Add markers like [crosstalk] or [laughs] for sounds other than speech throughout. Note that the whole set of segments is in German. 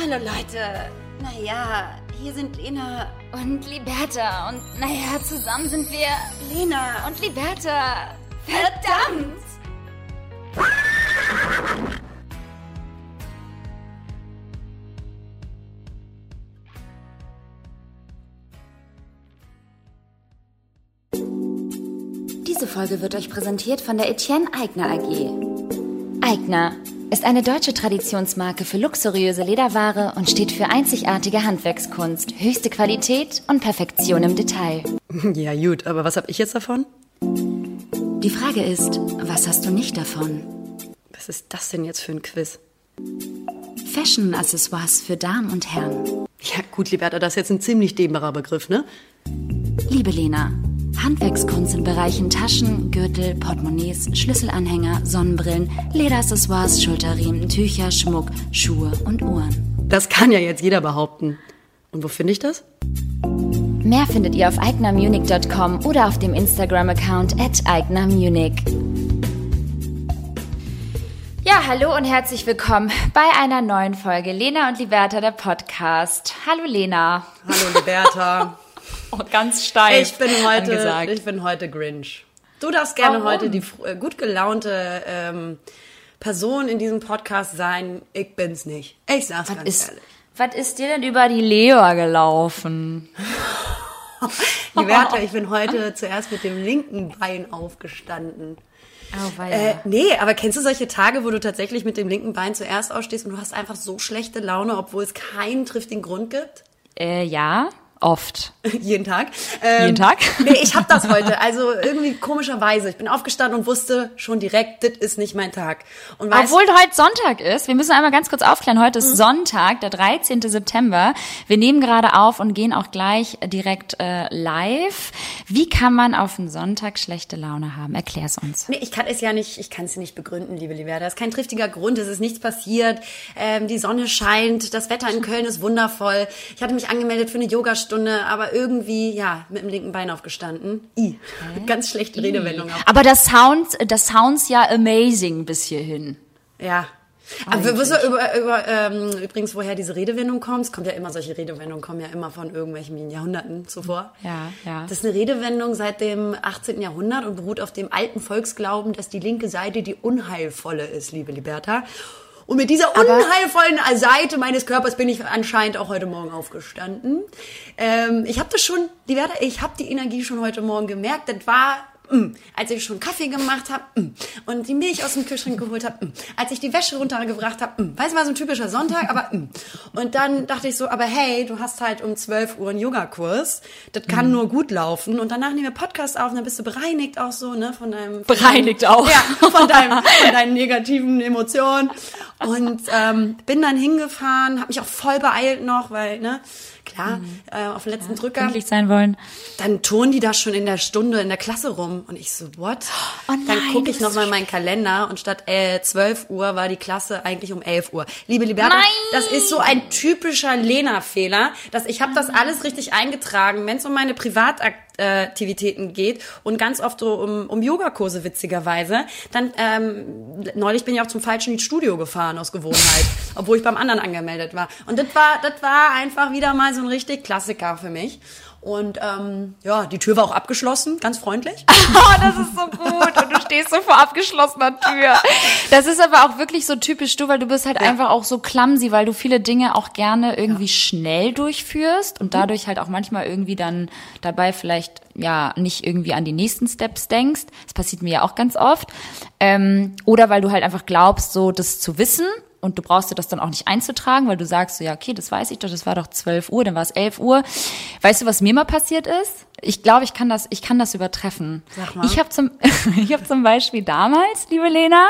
Hallo Leute. Naja, hier sind Lena Und Liberta. Und naja, zusammen sind wir Lena und Liberta. Verdammt! Diese Folge wird euch präsentiert von der Etienne Eigner AG. Eigner ist eine deutsche Traditionsmarke für luxuriöse Lederware und steht für einzigartige Handwerkskunst, höchste Qualität und Perfektion im Detail. [laughs] Ja, gut, aber was hab ich jetzt davon? Die Frage ist, was hast du nicht davon? Was ist das denn jetzt für ein Quiz? Fashion-Accessoires für Damen und Herren. Ja, gut, Liberta, das ist jetzt ein ziemlich dehnbarer Begriff, ne? Liebe Lena, Handwerkskunst in Bereichen Taschen, Gürtel, Portemonnaies, Schlüsselanhänger, Sonnenbrillen, Lederaccessoires, Schulterriemen, Tücher, Schmuck, Schuhe und Uhren. Das kann ja jetzt jeder behaupten. Und wo finde ich das? Mehr findet ihr auf eignermunich.com oder auf dem Instagram-Account at eignermunich. Ja, hallo und herzlich willkommen bei einer neuen Folge Lena und Liberta, der Podcast. Hallo Lena. Hallo, Liberta. [laughs] [laughs] Ganz steif. ich bin heute, angesagt. ich bin heute Grinch. Du darfst gerne Warum? heute die äh, gut gelaunte ähm, Person in diesem Podcast sein. Ich bin's nicht. Ich sag's ganz ist, ehrlich. was ist dir denn über die Leber gelaufen? [laughs] Liberta, [laughs] ich bin heute zuerst mit dem linken Bein aufgestanden. Oh, Äh, nee, aber kennst du solche Tage, wo du tatsächlich mit dem linken Bein zuerst aufstehst und du hast einfach so schlechte Laune, obwohl es keinen triftigen Grund gibt? äh, ja, oft. [laughs] Jeden Tag. Ähm, Jeden Tag? [laughs] Nee, ich hab das heute. Also irgendwie komischerweise. Ich bin aufgestanden und wusste schon direkt, das ist nicht mein Tag. Und weißt, Obwohl heute Sonntag ist, wir müssen einmal ganz kurz aufklären, heute ist Sonntag, der 13. September. Wir nehmen gerade auf und gehen auch gleich direkt äh, live. Wie kann man auf einen Sonntag schlechte Laune haben? Erklär's uns. Nee, ich kann es ja nicht, ich kann es nicht begründen, liebe Liberta. Das ist kein triftiger Grund, es ist nichts passiert. Ähm, die Sonne scheint, das Wetter in Köln ist wundervoll. Ich hatte mich angemeldet für eine Yogastunde, aber irgendwie, ja, mit dem linken Bein aufgestanden. I. Ganz schlechte Redewendung auch. Aber das Sound, das sounds ja amazing bis hierhin. Ja. Aber wirst du über, über ähm, übrigens, woher diese Redewendung kommt? Es kommt ja immer, solche Redewendungen kommen ja immer von irgendwelchen Jahrhunderten zuvor. Ja, ja. Das ist eine Redewendung seit dem 18. Jahrhundert und beruht auf dem alten Volksglauben, dass die linke Seite die unheilvolle ist, liebe Liberta. Und mit dieser unheilvollen Seite meines Körpers bin ich anscheinend auch heute Morgen aufgestanden. Ähm, ich habe das schon, Liberta, ich habe die Energie schon heute Morgen gemerkt. Das war Mm, als ich schon Kaffee gemacht habe mm, und die Milch aus dem Kühlschrank geholt habe, mm, als ich die Wäsche runtergebracht habe, mm, weiß war so ein typischer Sonntag, aber mm. und dann dachte ich so, aber hey, du hast halt um 12 Uhr einen Yogakurs, das kann nur gut laufen. Und danach nehmen wir Podcast auf und dann bist du bereinigt auch so, ne, von deinem von [laughs] Bereinigt deinem, auch. Ja, von deinem von deinen negativen Emotionen. Und ähm, bin dann hingefahren, habe mich auch voll beeilt noch, weil ne, klar, äh, auf den letzten Drücker Pünktlich sein wollen. dann turnen die da schon in der Stunde in der Klasse rum. Und ich so, what? Oh nein, dann gucke ich bist noch mal so in meinen Kalender und statt äh, 12 Uhr war die Klasse eigentlich um 11 Uhr. Liebe Liberta, Nein! das ist so ein typischer Lena-Fehler, dass ich habe das alles richtig eingetragen, wenn es um meine Privataktivitäten geht und ganz oft so um, um Yogakurse witzigerweise, dann ähm, neulich bin ich auch zum falschen Studio gefahren aus Gewohnheit, [laughs] obwohl ich beim anderen angemeldet war. Und das war, das war einfach wieder mal so ein richtig Klassiker für mich. Und ähm, ja, die Tür war auch abgeschlossen, ganz freundlich. Oh, [laughs] das ist so gut. Und du stehst so vor abgeschlossener Tür. Das ist aber auch wirklich so typisch du, weil du bist halt einfach auch so clumsy, weil du viele Dinge auch gerne irgendwie schnell durchführst und dadurch halt auch manchmal irgendwie dann dabei vielleicht ja nicht irgendwie an die nächsten Steps denkst. Das passiert mir ja auch ganz oft. Ähm, oder weil du halt einfach glaubst, so das zu wissen und du brauchst dir das dann auch nicht einzutragen, weil du sagst so, ja, okay, das weiß ich doch, das war doch 12 Uhr, dann war es 11 Uhr. Weißt du, was mir mal passiert ist? Ich glaube, ich kann das, ich kann das übertreffen. Sag mal. Ich habe zum, [laughs] ich habe zum Beispiel damals, liebe Lena,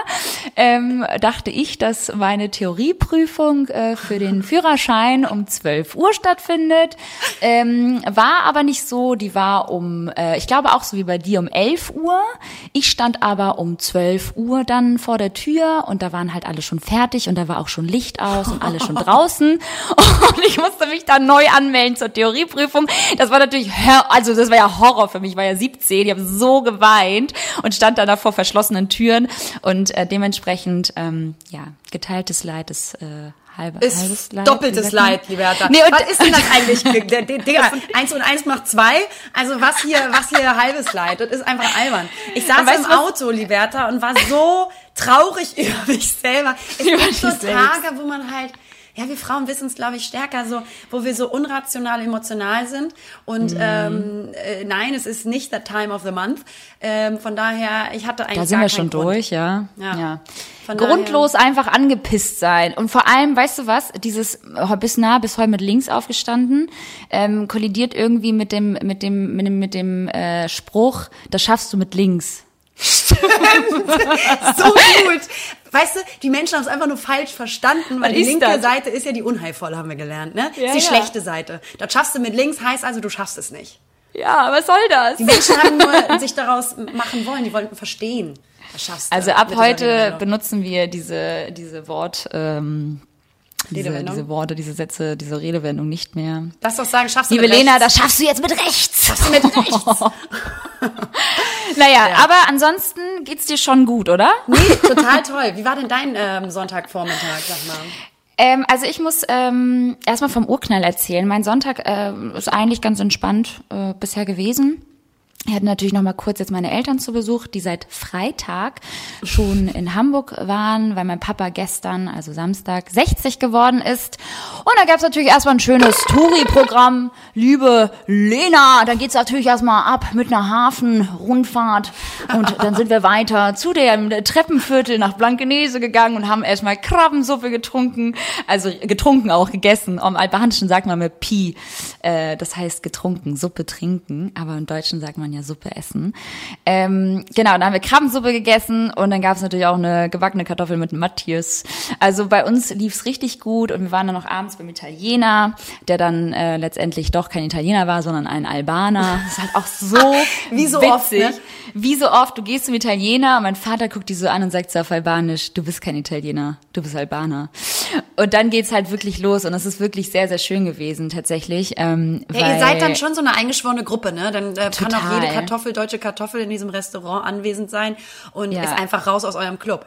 ähm, dachte ich, dass meine Theorieprüfung äh, für den Führerschein um 12 Uhr stattfindet. Ähm, war aber nicht so, die war um, äh, ich glaube auch so wie bei dir um 11 Uhr. Ich stand aber um 12 Uhr dann vor der Tür und da waren halt alle schon fertig und da war auch schon Licht aus und alle schon [laughs] draußen. [laughs] Und ich musste mich dann neu anmelden zur Theorieprüfung. Das war natürlich, also das das war ja Horror für mich. Ich war ja 17, ich habe so geweint und stand dann da vor verschlossenen Türen und äh, dementsprechend, ähm, ja, geteiltes Leid ist äh, halbe, Ist halbes Leid. doppeltes? Leid, Liberta. Nee, und- was ist denn das [laughs] eigentlich? Der, der, Digga, eins und eins macht zwei. Also was hier, was hier halbes Leid? Das ist einfach albern. Ich saß im Auto, Liberta, und war so traurig [laughs] über mich selber. Es Über gibt so selbst. Tage, wo man halt ja, wir Frauen wissen es, glaube ich, stärker, so, wo wir so unrational emotional sind. Und Mhm. ähm, äh, nein, es ist nicht the time of the month. Ähm, von daher, ich hatte eigentlich Da sind wir schon Grund. durch, ja. Ja. ja. Von Grundlos einfach angepisst sein. Und vor allem, weißt du was, dieses äh, bis nah, bis heute mit links aufgestanden, ähm, kollidiert irgendwie mit dem, mit dem, mit dem, mit dem äh, Spruch, das schaffst du mit links. [laughs] so gut. Weißt du, die Menschen haben es einfach nur falsch verstanden, weil Was die linke das? Seite ist ja die unheilvolle, haben wir gelernt, ne? Ja, ist die ja. schlechte Seite. Das schaffst du mit links, heißt also, du schaffst es nicht. Ja, was soll das? Die Menschen haben nur [laughs] sich daraus machen wollen, die wollten verstehen. Das schaffst du Also ab heute benutzen wir diese, diese Wort, ähm, diese, diese Worte, diese Sätze, diese Redewendung nicht mehr. Lass doch sagen, schaffst du Liebe mit Lena, rechts. das schaffst du jetzt mit rechts. schaffst du mit rechts. [laughs] Naja, aber ansonsten geht's dir schon gut, oder? Nee, total toll. Wie war denn dein ähm, Sonntagvormittag, sag mal? Ähm, also ich muss ähm, erstmal vom Urknall erzählen. Mein Sonntag äh, ist eigentlich ganz entspannt äh, bisher gewesen. Ich hatte natürlich noch mal kurz jetzt meine Eltern zu Besuch, die seit Freitag schon in Hamburg waren, weil mein Papa gestern, also Samstag, 60 geworden ist. Und da gab's natürlich erstmal ein schönes Touri-Programm. Liebe Lena, dann geht's natürlich erstmal ab mit einer Hafenrundfahrt. Und dann sind wir weiter zu dem Treppenviertel nach Blankenese gegangen und haben erstmal Krabbensuppe getrunken. Also getrunken auch, gegessen. Im Albanischen sagt man mit Pi. Äh, das heißt getrunken, Suppe trinken. Aber im Deutschen sagt man ja Suppe essen. Ähm, genau, dann haben wir Krabbensuppe gegessen und dann gab es natürlich auch eine gebackene Kartoffel mit Matthias. Also bei uns lief's richtig gut und wir waren dann noch abends beim Italiener, der dann äh, letztendlich doch kein Italiener war, sondern ein Albaner. Das ist halt auch so [laughs] Wie so witzig. oft, ne? Wie so oft, du gehst zum Italiener und mein Vater guckt dich so an und sagt so auf Albanisch, du bist kein Italiener, du bist Albaner. Und dann geht's halt wirklich los und es ist wirklich sehr, sehr schön gewesen tatsächlich. Ähm, Ja, ihr seid dann schon so eine eingeschworene Gruppe, ne? Dann äh, kann auch Total. Jede Kartoffel, deutsche Kartoffel in diesem Restaurant anwesend sein und Ja. ist einfach raus aus eurem Club.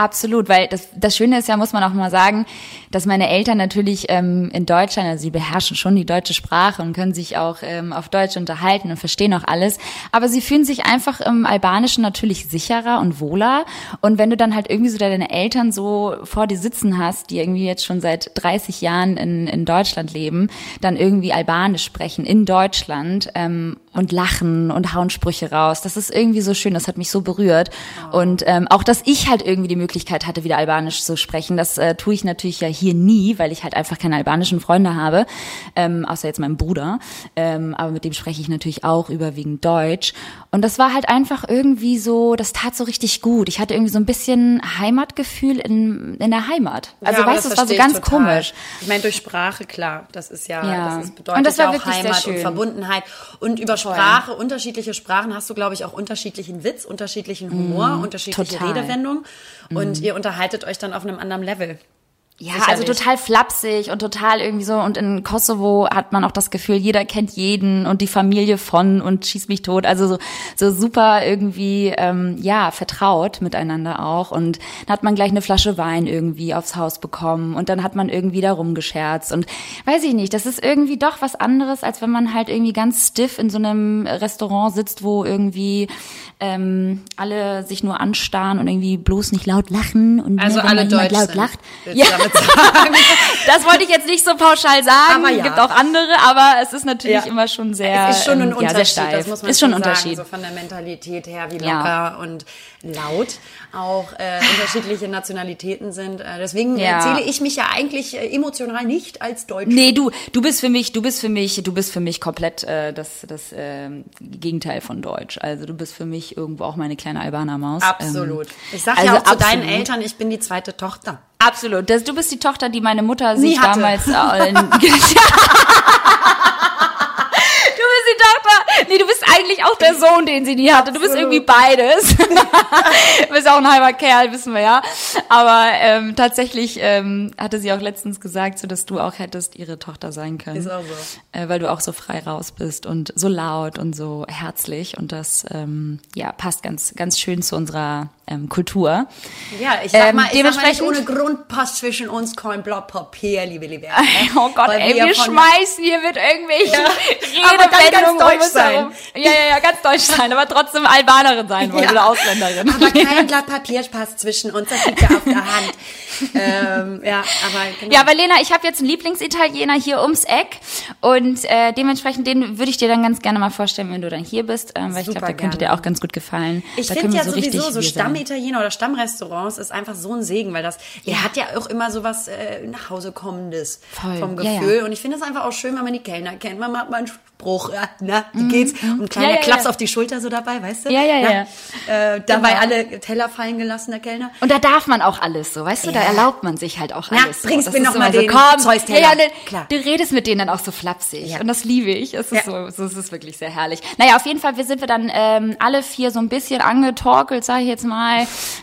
Absolut, weil das, das Schöne ist ja, muss man auch mal sagen, dass meine Eltern natürlich ähm, in Deutschland, also sie beherrschen schon die deutsche Sprache und können sich auch ähm, auf Deutsch unterhalten und verstehen auch alles, aber sie fühlen sich einfach im Albanischen natürlich sicherer und wohler und wenn du dann halt irgendwie so deine Eltern so vor dir sitzen hast, die irgendwie jetzt schon seit 30 Jahren in, in Deutschland leben, dann irgendwie Albanisch sprechen in Deutschland ähm, und lachen und hauen Sprüche raus, das ist irgendwie so schön, das hat mich so berührt und ähm, auch, dass ich halt irgendwie die Möglichkeit hatte, wieder Albanisch zu sprechen. Das äh, tue ich natürlich ja hier nie, weil ich halt einfach keine albanischen Freunde habe, ähm, außer jetzt meinem Bruder. Ähm, aber mit dem spreche ich natürlich auch überwiegend Deutsch. Und das war halt einfach irgendwie so, das tat so richtig gut. Ich hatte irgendwie so ein bisschen Heimatgefühl in, in der Heimat. Also Ja, weißt du, das es war so ganz total. komisch. Ich meine, durch Sprache, klar, das ist ja, Ja. das ist, bedeutet Und das war ja auch wirklich sehr Heimat und. Verbundenheit. Und über Sprache, unterschiedliche Sprachen hast du, glaube ich, auch unterschiedlichen Witz, unterschiedlichen Humor, unterschiedliche Mhm. total. Redewendung. Und ihr unterhaltet euch dann auf einem anderen Level. Ja, Sicherlich. also total flapsig und total irgendwie so. Und in Kosovo hat man auch das Gefühl, jeder kennt jeden und die Familie von und schießt mich tot. Also so, so super irgendwie, ähm, ja, vertraut miteinander auch. Und dann hat man gleich eine Flasche Wein irgendwie aufs Haus bekommen und dann hat man irgendwie da rumgescherzt. Und weiß ich nicht, das ist irgendwie doch was anderes, als wenn man halt irgendwie ganz stiff in so einem Restaurant sitzt, wo irgendwie ähm, alle sich nur anstarren und irgendwie bloß nicht laut lachen. Und Also ne, alle Deutsch laut sind, lacht. willst damit sagen. Das wollte ich jetzt nicht so pauschal sagen. Aber ja. Es gibt auch andere, aber es ist natürlich Ja. immer schon sehr, Es ist schon ein ähm, ja, Unterschied, steif. das muss man ist schon ein Unterschied. sagen, so von der Mentalität her, wie Ja. locker und laut auch äh, unterschiedliche Nationalitäten sind. Äh, deswegen äh, Ja. zähle ich mich ja eigentlich äh, emotional nicht als Deutsche. Nee, du, du bist für mich, du bist für mich, du bist für mich komplett äh, das, das ähm, Gegenteil von Deutsch. Also du bist für mich irgendwo auch meine kleine Albaner-Maus. Absolut. Ähm, ich sage also ja auch zu deinen absolut. Eltern, ich bin die zweite Tochter. Absolut. Das, du bist die Tochter, die meine Mutter Nie sich hatte. damals. Äh, [laughs] [laughs] Tochter, Nee, du bist eigentlich auch der Sohn, den sie nie hatte. Du bist irgendwie beides. du bist auch ein halber Kerl, wissen wir ja. Aber ähm, tatsächlich ähm, hatte sie auch letztens gesagt, so dass du auch hättest ihre Tochter sein können. Ist auch so. Äh, weil du auch so frei raus bist und so laut und so herzlich. Und das ähm, ja passt ganz, ganz schön zu unserer ähm, Kultur. Ja, ich sag Ähm, mal, ich sag mal nicht dementsprechend- ohne Grund passt zwischen uns kein Blatt Papier, liebe Liebe. [laughs] Oh Gott, Weil ey, wir wir schmeißen hier mit irgendwelchen Ja, aber dann ganz Redewendungen deutsch um uns sein. herum. Ja, ja, ja, ganz deutsch sein, aber trotzdem Albanerin sein wollen Ja. oder Ausländerin. Aber kein [laughs] Blatt Papier passt zwischen uns, das liegt ja auf der Hand. [laughs] ähm, ja, aber genau. Ja, aber Lena, ich habe jetzt einen Lieblingsitaliener hier ums Eck und äh, dementsprechend den würde ich dir dann ganz gerne mal vorstellen, wenn du dann hier bist, ähm, weil ich Super glaube, der könnte dir auch ganz gut gefallen. Ich finde ja sowieso richtig so wir sein. Stammitaliener oder Stammrestaurants ist einfach so ein Segen, weil das, der hat ja auch immer so was äh, nach Hause kommendes Voll. vom Ja, Gefühl. ja. Und ich finde es einfach auch schön, wenn man die Kellner kennt. Man macht mal einen Spruch, ja, [laughs] na, wie geht's? Und ein kleiner Mhm, Ja, ja, Klaps ja. auf die Schulter so dabei, weißt du? Ja, ja, Na, ja. Äh, dabei Genau. alle Teller fallen gelassen, der Kellner. Und da darf man auch alles so, weißt du, da Ja. erlaubt man sich halt auch Na, alles. so. bringst Das mir ist noch mal immer den komm, Zeus-Teller. Ja, ja, ne, Klar. du redest mit denen dann auch so flapsig Ja. und das liebe ich. Es ist Ja. so, so, es ist wirklich sehr herrlich. Naja, auf jeden Fall, wir sind wir dann ähm, alle vier so ein bisschen angetorkelt, sage ich jetzt mal,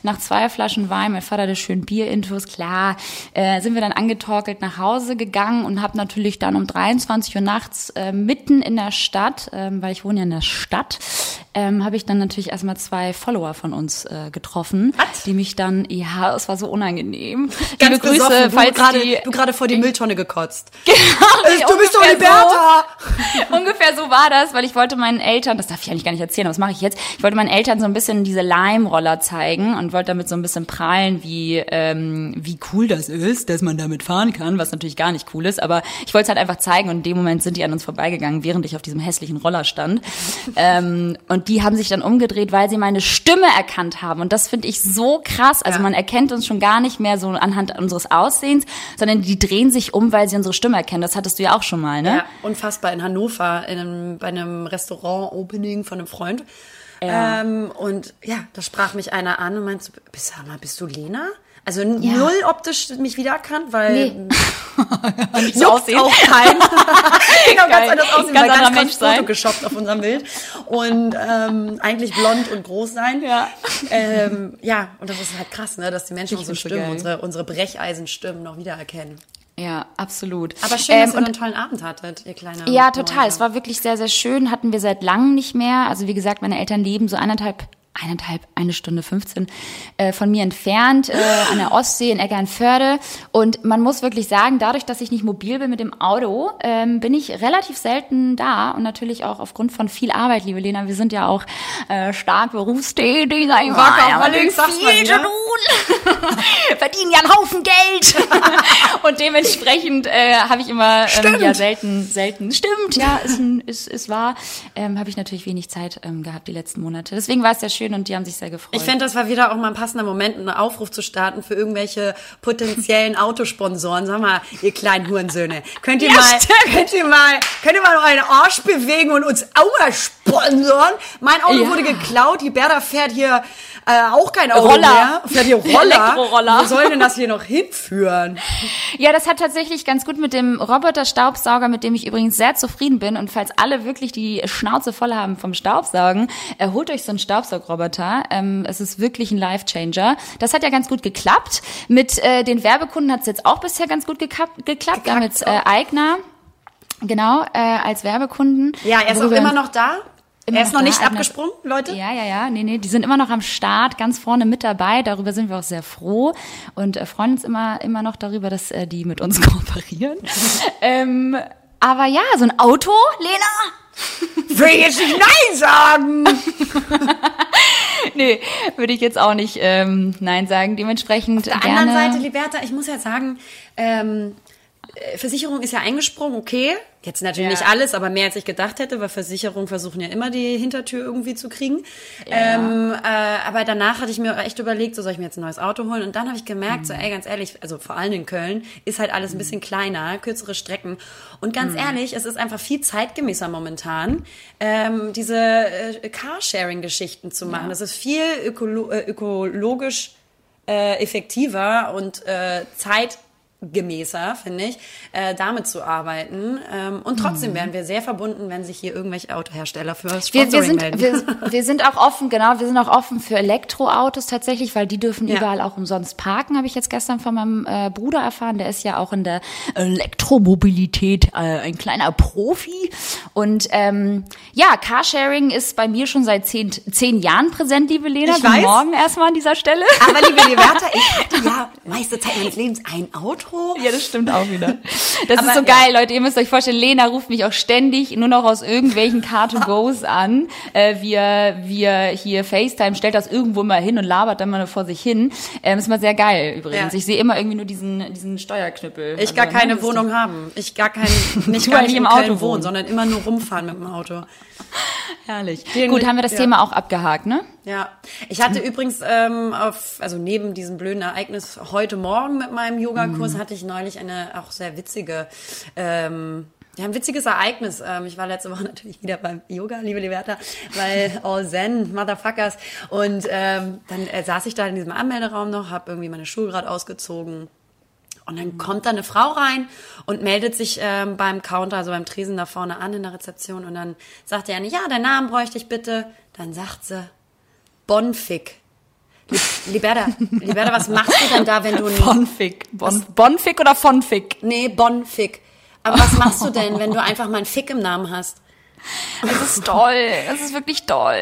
nach zwei Flaschen Wein. Mein Vater hatte schön Bierintus, klar, äh, sind wir dann angetorkelt nach Hause gegangen und habe natürlich dann um 23 Uhr nachts äh, mitten in der Stadt, ähm, weil ich wohne ja in der Stadt, ähm, habe ich dann natürlich erstmal zwei Follower von uns äh, getroffen, Was? die mich dann, ja, es war so unangenehm. Ganz Liebe Grüße, besoffen, du falls gerade, die, du gerade vor die Mülltonne gekotzt. [laughs] Genau, du bist doch Bertha! So, [laughs] ungefähr so war das, weil ich wollte meinen Eltern, das darf ich eigentlich gar nicht erzählen, aber das mache ich jetzt. Ich wollte meinen Eltern so ein bisschen diese Leimroller zeigen und wollte damit so ein bisschen prahlen, wie ähm, wie cool das ist, dass man damit fahren kann, was natürlich gar nicht cool ist. Aber ich wollte es halt einfach zeigen und in dem Moment sind die an uns vorbeigegangen, während ich auf diesem hässlichen Roller stand. [laughs] ähm, und die haben sich dann umgedreht, weil sie meine Stimme erkannt haben. Und das finde ich so krass. Also Ja. man erkennt uns schon gar nicht mehr so anhand unseres Aussehens, sondern die drehen sich um, weil sie unsere Stimme erkennen. Das hattest du ja auch schon mal, ne? Ja, unfassbar in Hannover, in einem, bei einem Restaurant-Opening von einem Freund. Ähm, und ja, da sprach mich einer an und meinte, so, bist, du Lena? Also Ja. null optisch mich wiedererkannt, weil Nee. [laughs] nicht so aussehen. auch kein. [laughs] genau, ganz anders aussehen, Ganz weil ganz Mensch kurz Foto sein. geshoppt auf unserem Bild. Und ähm, eigentlich blond und groß sein. Ja. Ähm, ja, und das ist halt krass, ne, dass die Menschen unsere so Stimmen, unsere, unsere Brecheisenstimmen noch wiedererkennen. Ja, absolut. Aber schön, Ähm, dass ihr und einen tollen Abend hattet, ihr kleiner. Ja, total. Mäuse. Es war wirklich sehr, sehr schön. Hatten wir seit langem nicht mehr. Also wie gesagt, meine Eltern leben so eineinhalb, eineinhalb, eine Stunde 15 äh, von mir entfernt, äh, an der Ostsee in Eckernförde. Und man muss wirklich sagen, dadurch, dass ich nicht mobil bin mit dem Auto, ähm, bin ich relativ selten da. Und natürlich auch aufgrund von viel Arbeit, liebe Lena. Wir sind ja auch äh, stark berufstätig. Rock auf Ja, sagst viel zu ne? tun. [laughs] Verdienen ja einen Haufen Geld. [laughs] und dementsprechend äh, habe ich immer ähm, ja selten, selten. Stimmt, ja, ist, ein, ist, ist wahr. Ähm, habe ich natürlich wenig Zeit ähm, gehabt die letzten Monate. Deswegen war es sehr schön und die haben sich sehr gefreut. Ich finde, das war wieder auch mal ein passender Moment, einen Aufruf zu starten für irgendwelche potenziellen [laughs] Autosponsoren. Sag mal, ihr kleinen Hurensöhne, könnt ihr Ja, mal, stimmt. könnt ihr mal, könnt ihr mal euren Arsch bewegen und uns auch mal sponsoren? Mein Auto Ja. wurde geklaut, die Berda fährt hier äh, auch kein Auto Roller. mehr, fährt hier Roller. [laughs] Elektroroller. Wo soll denn das hier noch hinführen? Ja, das hat tatsächlich ganz gut mit dem Roboter-Staubsauger, mit dem ich übrigens sehr zufrieden bin. Und falls alle wirklich die Schnauze voll haben vom Staubsaugen, äh, holt euch so einen Staubsaugroboter. Ähm, es ist wirklich ein Life-Changer. Das hat ja ganz gut geklappt. Mit äh, den Werbekunden hat es jetzt auch bisher ganz gut geklappt. geklappt. Jetzt äh, Eigner, genau, äh, als Werbekunden. Ja, er ist auch immer noch da. Er ist noch noch nicht abgesprungen, Leute. Ja, ja, ja. Nee, nee, die sind immer noch am Start, ganz vorne mit dabei. Darüber sind wir auch sehr froh und äh, freuen uns immer, immer noch darüber, dass äh, die mit uns [laughs] kooperieren. [laughs] ähm, aber ja, so ein Auto, Lena? [laughs] Will ich jetzt nicht Nein sagen. Nee, würde ich jetzt auch nicht ähm, Nein sagen. Dementsprechend Auf der gerne. anderen Seite, Liberta, ich muss ja sagen, ähm, äh, Versicherung ist ja eingesprungen, okay. Jetzt natürlich Ja. nicht alles, aber mehr als ich gedacht hätte, weil Versicherungen versuchen ja immer die Hintertür irgendwie zu kriegen. Ähm, äh, aber danach hatte ich mir echt überlegt, so soll ich mir jetzt ein neues Auto holen? Und dann habe ich gemerkt, so ey, ganz ehrlich, also vor allem in Köln ist halt alles ein bisschen kleiner, kürzere Strecken. Und ganz ehrlich, es ist einfach viel zeitgemäßer momentan, ähm, diese äh, Carsharing-Geschichten zu machen. Das ist viel ökolo äh, ökologisch äh, effektiver und äh, Zeit gemäßer, finde ich, äh, damit zu arbeiten. Ähm, und trotzdem Mhm. wären wir sehr verbunden, wenn sich hier irgendwelche Autohersteller für Wir, Sponsoring wir, sind, melden. wir, [laughs] wir sind auch offen, genau, wir sind auch offen für Elektroautos tatsächlich, weil die dürfen Ja. überall auch umsonst parken, habe ich jetzt gestern von meinem äh, Bruder erfahren. Der ist ja auch in der Elektromobilität äh, ein kleiner Profi. Und ähm, ja, Carsharing ist bei mir schon seit zehn, zehn Jahren präsent, liebe Lena. Ich Guten weiß. Morgen erstmal an dieser Stelle. Aber liebe [laughs] Liberta, ich hatte ja meiste Zeit meines Lebens ein Auto. Ja, das stimmt auch wieder. Das Aber, ist so ja. geil, Leute. Ihr müsst euch vorstellen, Lena ruft mich auch ständig nur noch aus irgendwelchen Car-to-Goes [laughs] an. Äh, wir, wir hier FaceTime, stellt das irgendwo mal hin und labert dann mal vor sich hin. Ähm, ist mal sehr geil übrigens. Ja. Ich sehe immer irgendwie nur diesen, diesen Steuerknüppel. Ich gar Also, keine ne, Wohnung haben. Ich gar kein, [laughs] nicht gar nicht im Auto wohnen, wohnen. sondern immer nur rumfahren mit dem Auto. [laughs] Herrlich. Den- Gut, haben wir das ja. Thema auch abgehakt, ne? Ja, ich hatte übrigens ähm, auf, also neben diesem blöden Ereignis heute Morgen mit meinem Yogakurs Mhm. hatte ich neulich eine auch sehr witzige, ähm, ja, ein witziges Ereignis. Ähm, ich war letzte [laughs] Woche natürlich wieder beim Yoga, liebe Liberta, weil all Zen, Motherfuckers. Und ähm, dann äh, saß ich da in diesem Anmelderaum noch, habe irgendwie meine Schuhe gerade ausgezogen. Und dann kommt da eine Frau rein und meldet sich ähm, beim Counter, also beim Tresen da vorne an in der Rezeption. Und dann sagt er, ja, deinen Namen bräuchte ich bitte. Dann sagt sie, Bonfig. Li- Liberta, Liberta, was machst du denn da, wenn du. Bonfig. Bon, Bonfig oder Vonfig? Nee, Bonfig. Aber was machst du denn, wenn du einfach mal einen Fick im Namen hast? Das ist toll. Das ist wirklich toll.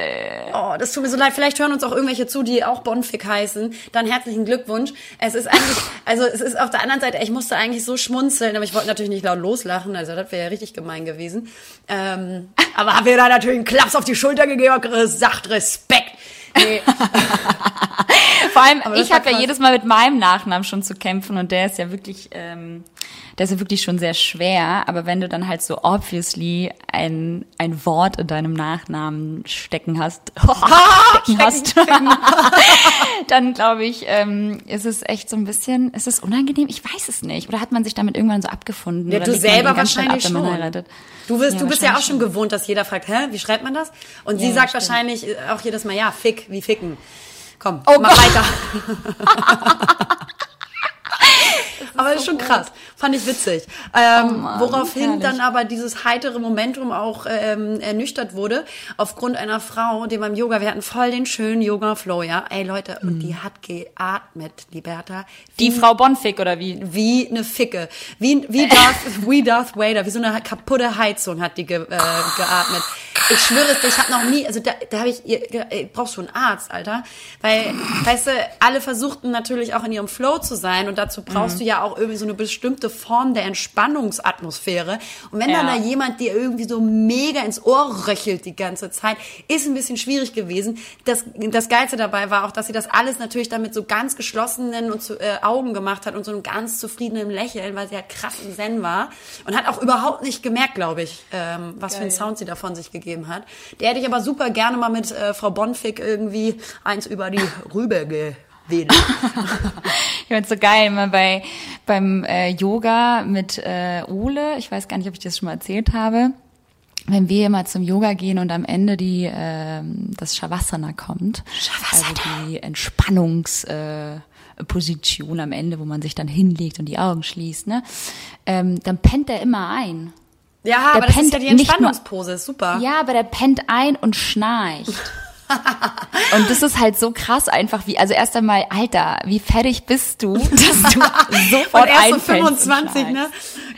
Oh, das tut mir so leid. Vielleicht hören uns auch irgendwelche zu, die auch Bonfig heißen. Dann herzlichen Glückwunsch. Es ist eigentlich, also es ist auf der anderen Seite, ich musste eigentlich so schmunzeln, aber ich wollte natürlich nicht laut loslachen. Also das wäre ja richtig gemein gewesen. Ähm, aber habe mir da natürlich einen Klaps auf die Schulter gegeben und gesagt, Respekt. Nee. Vor allem, ich habe ja jedes Mal mit meinem Nachnamen schon zu kämpfen und der ist ja wirklich, ähm, der ist ja wirklich schon sehr schwer. Aber wenn du dann halt so obviously ein, ein Wort in deinem Nachnamen stecken hast, [laughs] stecken hast, [laughs] [laughs] dann glaube ich, ähm, ist es echt so ein bisschen, ist es unangenehm? Ich weiß es nicht. Oder hat man sich damit irgendwann so abgefunden? Ja, Oder du selber wahrscheinlich ab, schon. heiratet? Du, wirst, Ja, du bist ja auch schon gewohnt, dass jeder fragt, hä, wie schreibt man das? Und sie Ja, sagt stimmt. wahrscheinlich äh, auch jedes Mal, ja, Fick, wie ficken. Komm, Oh mach Gott. weiter. aber [laughs] [laughs] das ist schon krass. Fand ich witzig. Ähm, Oh Mann, woraufhin herrlich. dann aber dieses heitere Momentum auch ähm, ernüchtert wurde, aufgrund einer Frau, die beim Yoga, wir hatten voll den schönen Yoga-Flow, ja. Ey Leute, und die hat geatmet, Liberta. Mhm. Die Frau Bonfig oder wie? Wie eine Ficke. Wie, wie, [laughs] Darth, wie Darth Vader. Wie so eine kaputte Heizung hat die ge, äh, geatmet. Ich schwöre es ich habe noch nie, also da, da habe ich, ihr, ihr brauchst du einen Arzt, Alter. Weil, weißt du, alle versuchten natürlich auch in ihrem Flow zu sein und dazu brauchst du ja auch irgendwie so eine bestimmte Form der Entspannungsatmosphäre. Und wenn dann Ja. da jemand dir irgendwie so mega ins Ohr röchelt die ganze Zeit, ist ein bisschen schwierig gewesen. Das, das Geilste dabei war auch, dass sie das alles natürlich dann mit so ganz geschlossenen und zu, äh, Augen gemacht hat und so einem ganz zufriedenen Lächeln, weil sie halt krass im Zen war und hat auch überhaupt nicht gemerkt, glaube ich, ähm, was für einen Sound sie da von sich gegeben hat. Der hätte ich aber super gerne mal mit äh, Frau Bonfig irgendwie eins über die Rübe gewedelt. [laughs] Ich find's so geil, immer bei beim äh, Yoga mit äh, Ole, ich weiß gar nicht, ob ich das schon mal erzählt habe, wenn wir mal zum Yoga gehen und am Ende die ähm, das Shavasana kommt, also die Entspannungs äh, Position am Ende, wo man sich dann hinlegt und die Augen schließt, ne? Ähm, dann pennt er immer ein. Ja, aber das ist pennt ja die nur- Entspannungspose, ist super. Ja, aber der pennt ein und schnarcht. Und das ist halt so krass einfach wie, also erst einmal, Alter, wie fertig bist du, dass du [laughs] sofort Und erst so einpennst 25, und ne?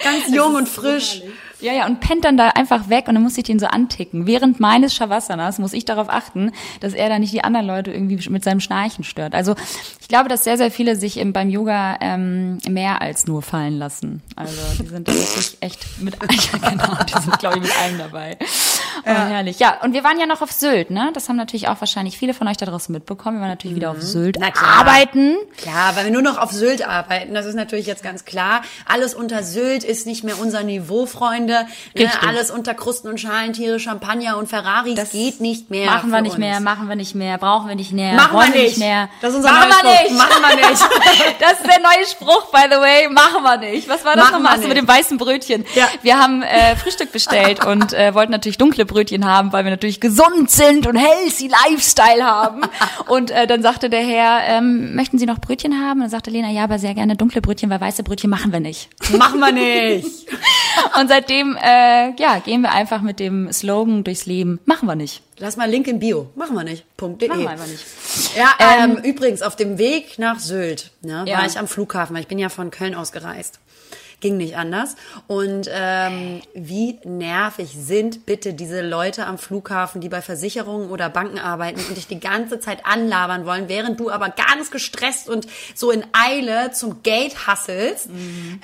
Ganz jung und frisch. Ja, ja, und pennt dann da einfach weg und dann muss ich den so anticken. Während meines Shavasanas muss ich darauf achten, dass er da nicht die anderen Leute irgendwie mit seinem Schnarchen stört. Also ich glaube, dass sehr, sehr viele sich im, beim Yoga ähm, mehr als nur fallen lassen. Also die sind da wirklich echt mit, [laughs] ja, genau, die sind, glaube ich, mit allem dabei. Oh, herrlich. Ja, und wir waren ja noch auf Sylt, ne? Das haben natürlich auch wahrscheinlich viele von euch da draußen mitbekommen. Wir waren natürlich wieder auf Sylt Na klar. arbeiten. Klar, weil wir nur noch auf Sylt arbeiten, das ist natürlich jetzt ganz klar. Alles unter Sylt ist nicht mehr unser Niveau, Freunde. Ne? Richtig. Alles unter Krusten und Schalentiere, Champagner und Ferraris Das geht nicht mehr. Machen wir nicht uns. mehr, machen wir nicht mehr, brauchen wir nicht mehr, Machen wollen wir nicht. mehr. Das ist unser machen neuer Spruch. nicht. Machen wir [laughs] nicht. Das ist der neue Spruch, by the way. Machen wir nicht. Was war das Machen nochmal? Hast du mit nicht. dem weißen Brötchen? Ja. Wir haben äh, Frühstück bestellt [laughs] und äh, wollten natürlich dunkle Brötchen haben, weil wir natürlich gesund sind und healthy Lifestyle haben. [laughs] und äh, dann sagte der Herr, ähm, möchten Sie noch Brötchen haben? Und dann sagte Lena, ja, aber sehr gerne dunkle Brötchen, weil weiße Brötchen machen wir nicht. Machen wir nicht. und seitdem, äh, ja, gehen wir einfach mit dem Slogan durchs Leben. Machen wir nicht. Lass mal Link im Bio. Machen wir nicht. Punkt.de. Machen wir einfach nicht. Ja, ähm, übrigens, auf dem Weg nach Sylt ne, Ja. war ich am Flughafen, weil ich bin ja von Köln aus gereist. Ging nicht anders. Und ähm, wie nervig sind bitte diese Leute am Flughafen, die bei Versicherungen oder Banken arbeiten und dich die ganze Zeit anlabern wollen, während du aber ganz gestresst und so in Eile zum Gate hasselst.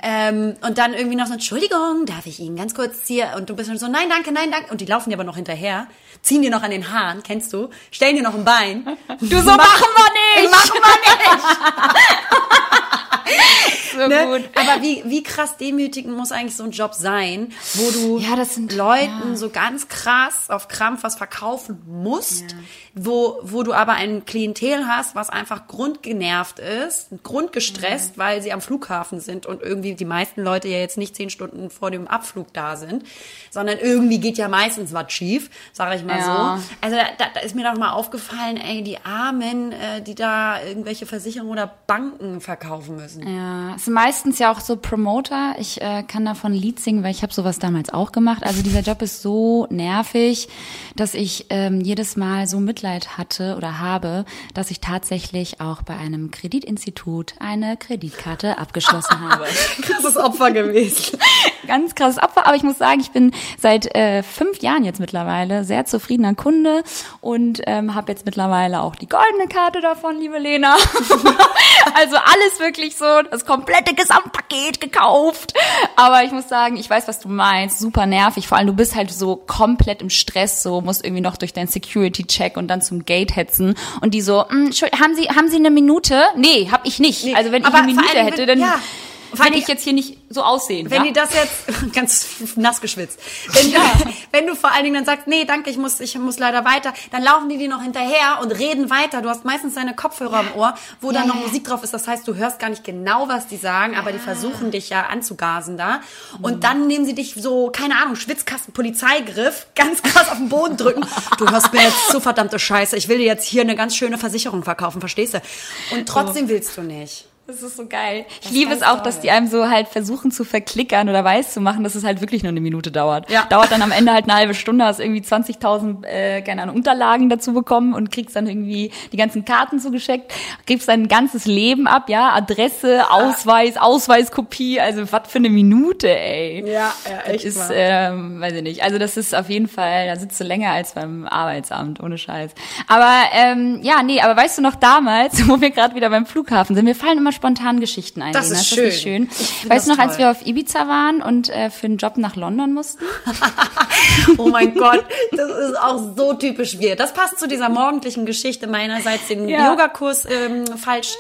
Ähm, und dann irgendwie noch so, Entschuldigung, darf ich Ihnen ganz kurz hier? Und du bist dann so, nein, danke, nein, danke. Und die laufen dir aber noch hinterher, ziehen dir noch an den Haaren, kennst du, stellen dir noch ein Bein. Du so, machen wir nicht! Machen wir nicht! [laughs] So Ne? gut. Aber wie, wie krass demütigend muss eigentlich so ein Job sein, wo du Ja, das sind- Leuten so ganz krass auf Krampf was verkaufen musst, wo, wo du aber ein Klientel hast, was einfach grundgenervt ist, grundgestresst, weil sie am Flughafen sind und irgendwie die meisten Leute ja jetzt nicht zehn Stunden vor dem Abflug da sind, sondern irgendwie geht ja meistens was schief, sage ich mal Ja. so. Also da, da, ist mir doch mal aufgefallen, ey, die Armen, äh, die da irgendwelche Versicherungen oder Banken verkaufen müssen. Ja, es sind meistens ja auch so Promoter. Ich äh, kann davon Lied singen, weil ich habe sowas damals auch gemacht. Also dieser Job ist so nervig, dass ich ähm, jedes Mal so Mitleid hatte oder habe, dass ich tatsächlich auch bei einem Kreditinstitut eine Kreditkarte abgeschlossen [laughs] habe. Krasses Opfer gewesen. Ganz krasses Opfer, aber ich muss sagen, ich bin seit äh, fünf Jahren jetzt mittlerweile sehr zufriedener Kunde und ähm, habe jetzt mittlerweile auch die goldene Karte davon, liebe Lena. [laughs] also alles wirklich so, das komplette Gesamtpaket gekauft. Aber ich muss sagen, ich weiß, was du meinst, super nervig. Vor allem, du bist halt so komplett im Stress, so musst irgendwie noch durch deinen Security-Check und dann zum Gate hetzen und die so, "Mm, Entschuldigung, haben Sie, haben Sie eine Minute? Nee, hab ich nicht. Nee, also wenn ich eine Minute allem, hätte, dann ja. Allem- ich jetzt hier nicht so aussehen. Wenn ja? die das jetzt [laughs] ganz nass geschwitzt. Wenn, [laughs] wenn du vor allen Dingen dann sagst, nee, danke, ich muss, ich muss leider weiter, dann laufen die dir noch hinterher und reden weiter. Du hast meistens deine Kopfhörer im Ohr, wo dann Ja, noch ja, ja. Musik drauf ist. Das heißt, du hörst gar nicht genau, was die sagen, aber die versuchen dich ja anzugasen da. Und dann nehmen sie dich so, keine Ahnung, Schwitzkasten, Polizeigriff, [laughs] ganz krass auf den Boden drücken. Du hörst mir jetzt zu verdammte Scheiße. Ich will dir jetzt hier eine ganz schöne Versicherung verkaufen, verstehst du? Und trotzdem willst du nicht. Das ist so geil. Ich ist liebe es auch, dass die einem so halt versuchen zu verklickern oder weiß zu machen, dass es halt wirklich nur eine Minute dauert. Ja. Dauert dann am Ende halt eine halbe Stunde, hast irgendwie 20.000 äh, keine Ahnung, Unterlagen dazu bekommen und kriegst dann irgendwie die ganzen Karten zugeschickt, gibst dein ganzes Leben ab, ja, Adresse, Ausweis, Ausweiskopie, also was für eine Minute, ey. Ja, ja, Das ist, ähm, weiß ich nicht. Also das ist auf jeden Fall, da sitzt du länger als beim Arbeitsamt, ohne Scheiß. Aber ähm, ja, nee, aber weißt du noch damals, [laughs] wo wir gerade wieder beim Flughafen sind, mir fallen immer spontan Geschichten ein. Das ist das schön. schön. Ich find Weißt du noch, als toll. wir auf Ibiza waren und äh, für einen Job nach London mussten? [laughs] Oh mein Gott, das ist auch so typisch wir. Das passt zu dieser morgendlichen Geschichte meinerseits, den Ja. Yogakurs ähm, falsch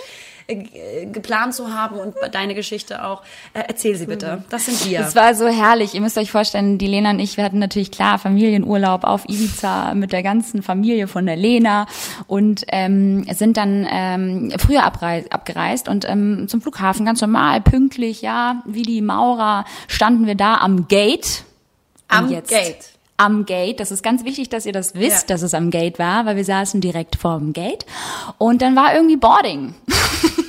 geplant zu haben und deine Geschichte auch. Äh, erzähl sie bitte. Das sind wir. Es war so herrlich. Ihr müsst euch vorstellen, die Lena und ich, wir hatten natürlich klar Familienurlaub auf Ibiza mit der ganzen Familie von der Lena und ähm, sind dann ähm, früher abgereist und ähm, zum Flughafen ganz normal, pünktlich, ja, wie die Maurer, standen wir da am Gate. Am jetzt Gate. Am Gate. Das ist ganz wichtig, dass ihr das wisst, Ja. dass es am Gate war, weil wir saßen direkt vorm Gate. Und dann war irgendwie Boarding. [laughs]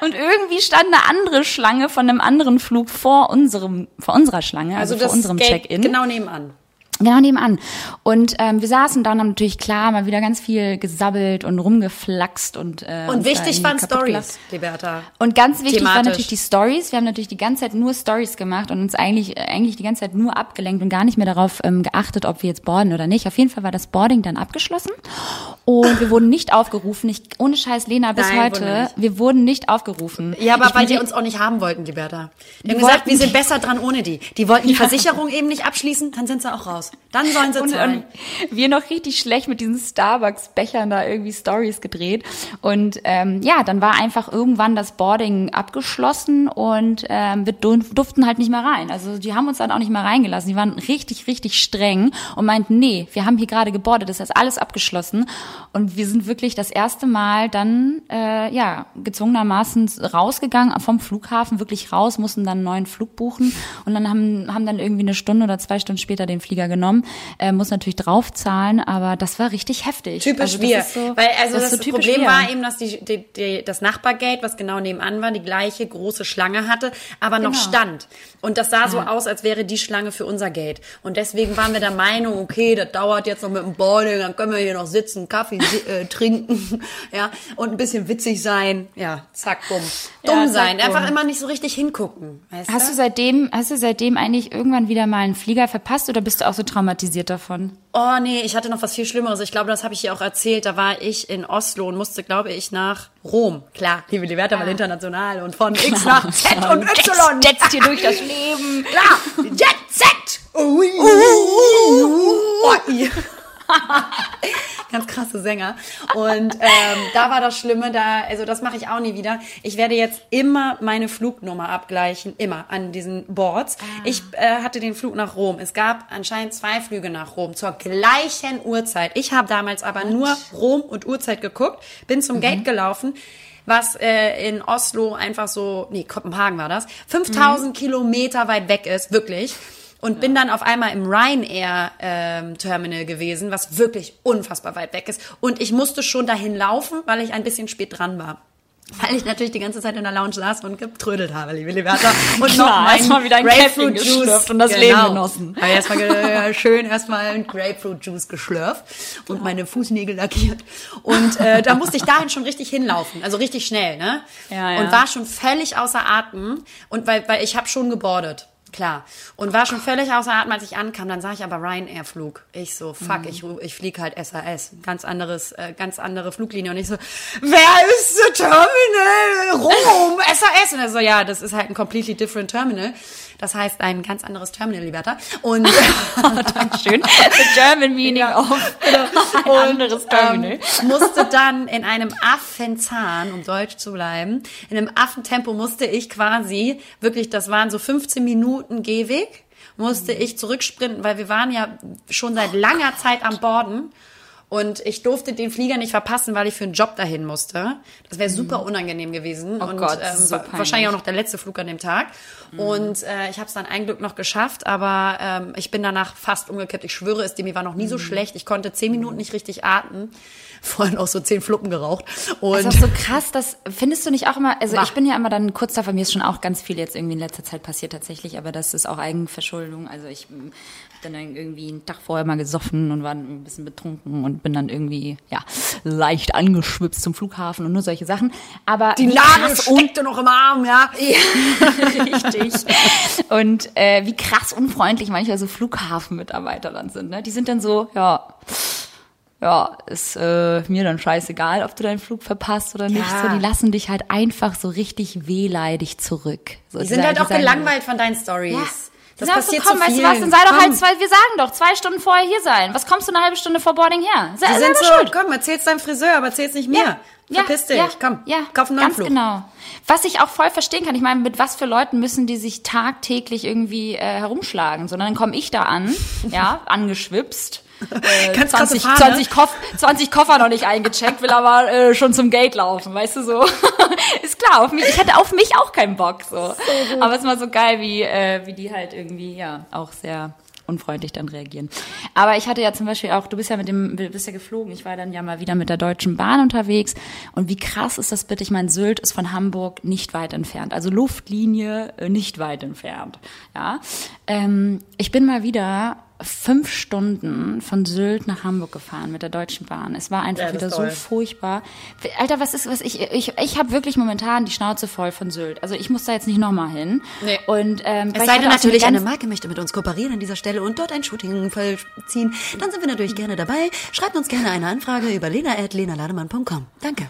Und irgendwie stand eine andere Schlange von einem anderen Flug vor unserem, vor unserer Schlange, also, vor unserem Check-in. Genau nebenan. Genau nebenan. Und ähm, wir saßen da und haben natürlich klar mal wieder ganz viel gesabbelt und rumgeflaxt und äh, Und wichtig waren. Stories, Liberta. Und ganz wichtig waren Thematisch. natürlich die Stories. Wir haben natürlich die ganze Zeit nur Stories gemacht und uns eigentlich äh, eigentlich die ganze Zeit nur abgelenkt und gar nicht mehr darauf ähm, geachtet, ob wir jetzt boarden oder nicht. Auf jeden Fall war das Boarding dann abgeschlossen und wir wurden nicht aufgerufen. Ich, ohne Scheiß, Lena, bis Nein, heute, wir wurden nicht aufgerufen. Ja, aber Ich weil die uns auch nicht haben wollten, Liberta. Die, Die haben gesagt, wir sind besser dran ohne die. Die wollten die [laughs] Versicherung eben nicht abschließen, dann sind sie auch raus. Dann sollen sie und, zahlen. und wir noch richtig schlecht mit diesen Starbucks-Bechern da irgendwie Stories gedreht. Und ähm, ja, dann war einfach irgendwann das Boarding abgeschlossen und ähm, wir durften halt nicht mehr rein. Also die haben uns dann auch nicht mehr reingelassen. Die waren richtig, richtig streng und meinten, nee, wir haben hier gerade gebordet, das ist alles abgeschlossen. Und wir sind wirklich das erste Mal dann äh, ja gezwungenermaßen rausgegangen vom Flughafen, wirklich raus, mussten dann einen neuen Flug buchen und dann haben, haben dann irgendwie eine Stunde oder zwei Stunden später den Flieger genommen genommen. Äh, muss natürlich draufzahlen, aber das war richtig heftig. Typisch also, das wir. So, Weil also das, ist so Problem wir. war eben, dass die, die, die, das Nachbargate, was genau nebenan war, die gleiche große Schlange hatte, aber noch Genau. stand. Und das sah so aus, als wäre die Schlange für unser Gate. Und deswegen waren wir der Meinung, okay, das dauert jetzt noch mit dem Boarding, dann können wir hier noch sitzen, Kaffee äh, [laughs] trinken, ja, und ein bisschen witzig sein. Ja, zack, bumm. Ja, Dumm zack, sein, bumm. einfach immer nicht so richtig hingucken. Hast du seitdem, hast du seitdem eigentlich irgendwann wieder mal einen Flieger verpasst oder bist du auch so traumatisiert davon? Oh nee, ich hatte noch was viel Schlimmeres. Ich glaube, das habe ich dir auch erzählt. Da war ich in Oslo und musste, glaube ich, nach Rom. Klar, liebe Liberta, weil international und von X nach Z und Y. Jetzt hier durch das Leben. Klar, Jet Set. Ui. Oh, i. Ganz krasse Sänger. Und ähm, da war das Schlimme, da, also das mache ich auch nie wieder. Ich werde jetzt immer meine Flugnummer abgleichen, immer an diesen Boards. Ich äh, hatte den Flug nach Rom. Es gab anscheinend zwei Flüge nach Rom zur gleichen Uhrzeit. Ich habe damals aber nur Rom und Uhrzeit geguckt, bin zum Gate gelaufen was äh, in Oslo einfach so, nee, Kopenhagen war das, 5000 Kilometer weit weg ist, wirklich. Und bin dann auf einmal im Ryanair ähm, Terminal gewesen, was wirklich unfassbar weit weg ist. Und ich musste schon dahin laufen, weil ich ein bisschen spät dran war. Weil ich natürlich die ganze Zeit in der Lounge saß und getrödelt habe, liebe Liberta. Und Klar, meinen erstmal wieder ein Käffchen geschlürft und das Leben genossen. Habe erstmal ge- schön erstmal ein Grapefruit Juice geschlürft und meine Fußnägel lackiert. Und äh, da musste ich dahin schon richtig hinlaufen, also richtig schnell, ne? Ja, ja. Und war schon völlig außer Atem und weil weil ich habe schon gebordet. Klar. Und war schon völlig außer Atem, als ich ankam. Dann sah ich aber Ryanair-Flug. Ich so, fuck, ich, ru- ich flieg halt SAS. Ganz anderes, äh, ganz andere Fluglinie. Und ich so, wer ist the Terminal? Rom, SAS. Und er so, ja, das ist halt ein completely different Terminal. Das heißt ein ganz anderes Terminal, Liberta. Und [laughs] Dankeschön. The German meaning of ein anderes Terminal. Ähm, musste dann in einem Affenzahn, um deutsch zu bleiben, in einem Affentempo musste ich quasi, wirklich, das waren so 15 Minuten Gehweg, musste ich zurücksprinten, weil wir waren ja schon seit langer Zeit am Borden. Und ich durfte den Flieger nicht verpassen, weil ich für einen Job dahin musste. Das wäre super unangenehm gewesen. Oh und Gott, ähm, so wahrscheinlich auch noch der letzte Flug an dem Tag. Und äh, ich habe es dann ein Glück noch geschafft, aber ähm, ich bin danach fast umgekippt. Ich schwöre es dir, mir war noch nie so schlecht. Ich konnte zehn Minuten nicht richtig atmen. [laughs] Vorhin auch so zehn Fluppen geraucht. Und Das ist so krass, das findest du nicht auch immer, also Wah. ich bin ja immer dann kurz davor, mir ist schon auch ganz viel jetzt irgendwie in letzter Zeit passiert tatsächlich, aber das ist auch Eigenverschuldung. Also ich dann irgendwie einen Tag vorher mal gesoffen und war ein bisschen betrunken und bin dann irgendwie, ja, leicht angeschwipst zum Flughafen und nur solche Sachen. Aber die un- steckte noch im Arm, ja. [laughs] [laughs] Richtig. Und äh, wie krass unfreundlich manchmal so Flughafenmitarbeiter dann sind. Ne? Die sind dann so, ja, ja, ist äh, mir dann scheißegal, ob du deinen Flug verpasst oder nicht. Ja. So, die lassen dich halt einfach so richtig wehleidig zurück. So, Die sind halt auch gelangweilt von deinen Stories. Ja. Das sagen passiert so, komm, zu weißt du was, dann sei doch Komm. halt zwei, wir sagen doch, zwei Stunden vorher hier sein. Was kommst du eine halbe Stunde vor Boarding her? Sei, Die sind so, schuld. komm, erzähl's deinem Friseur, aber erzähl's nicht mir. Verpiss dich, komm, ja, kauf einen neuen ganz Flug. genau. Was ich auch voll verstehen kann, ich meine, mit was für Leuten müssen die sich tagtäglich irgendwie äh, herumschlagen? Sondern dann komme ich da an, [laughs] ja, angeschwipst. Äh, Ganz krasse 20, Fahne. 20, Koff, 20 Koffer noch nicht eingecheckt, will aber äh, schon zum Gate laufen, weißt du so. [laughs] ist klar, auf mich, ich hätte auf mich auch keinen Bock so. aber es ist mal so geil, wie, äh, wie die halt irgendwie, ja, auch sehr unfreundlich dann reagieren. Aber ich hatte ja zum Beispiel auch, du bist ja mit dem, du bist ja geflogen, ich war dann ja mal wieder mit der Deutschen Bahn unterwegs. Und wie krass ist das bitte? Ich meine, Sylt ist von Hamburg nicht weit entfernt. Also Luftlinie äh, nicht weit entfernt. Ja. Ähm, ich bin mal wieder fünf Stunden von Sylt nach Hamburg gefahren mit der Deutschen Bahn. Es war einfach Ja, wieder so furchtbar. Alter, was ist, was ich, ich, ich habe wirklich momentan die Schnauze voll von Sylt. Also ich muss da jetzt nicht nochmal hin. Nee. Und, ähm, Es sei denn natürlich, eine Marke möchte mit uns kooperieren an dieser Stelle und dort ein Shooting vollziehen. Dann sind wir natürlich gerne dabei. Schreibt uns gerne eine Anfrage über lena.lenalademann.com. Danke.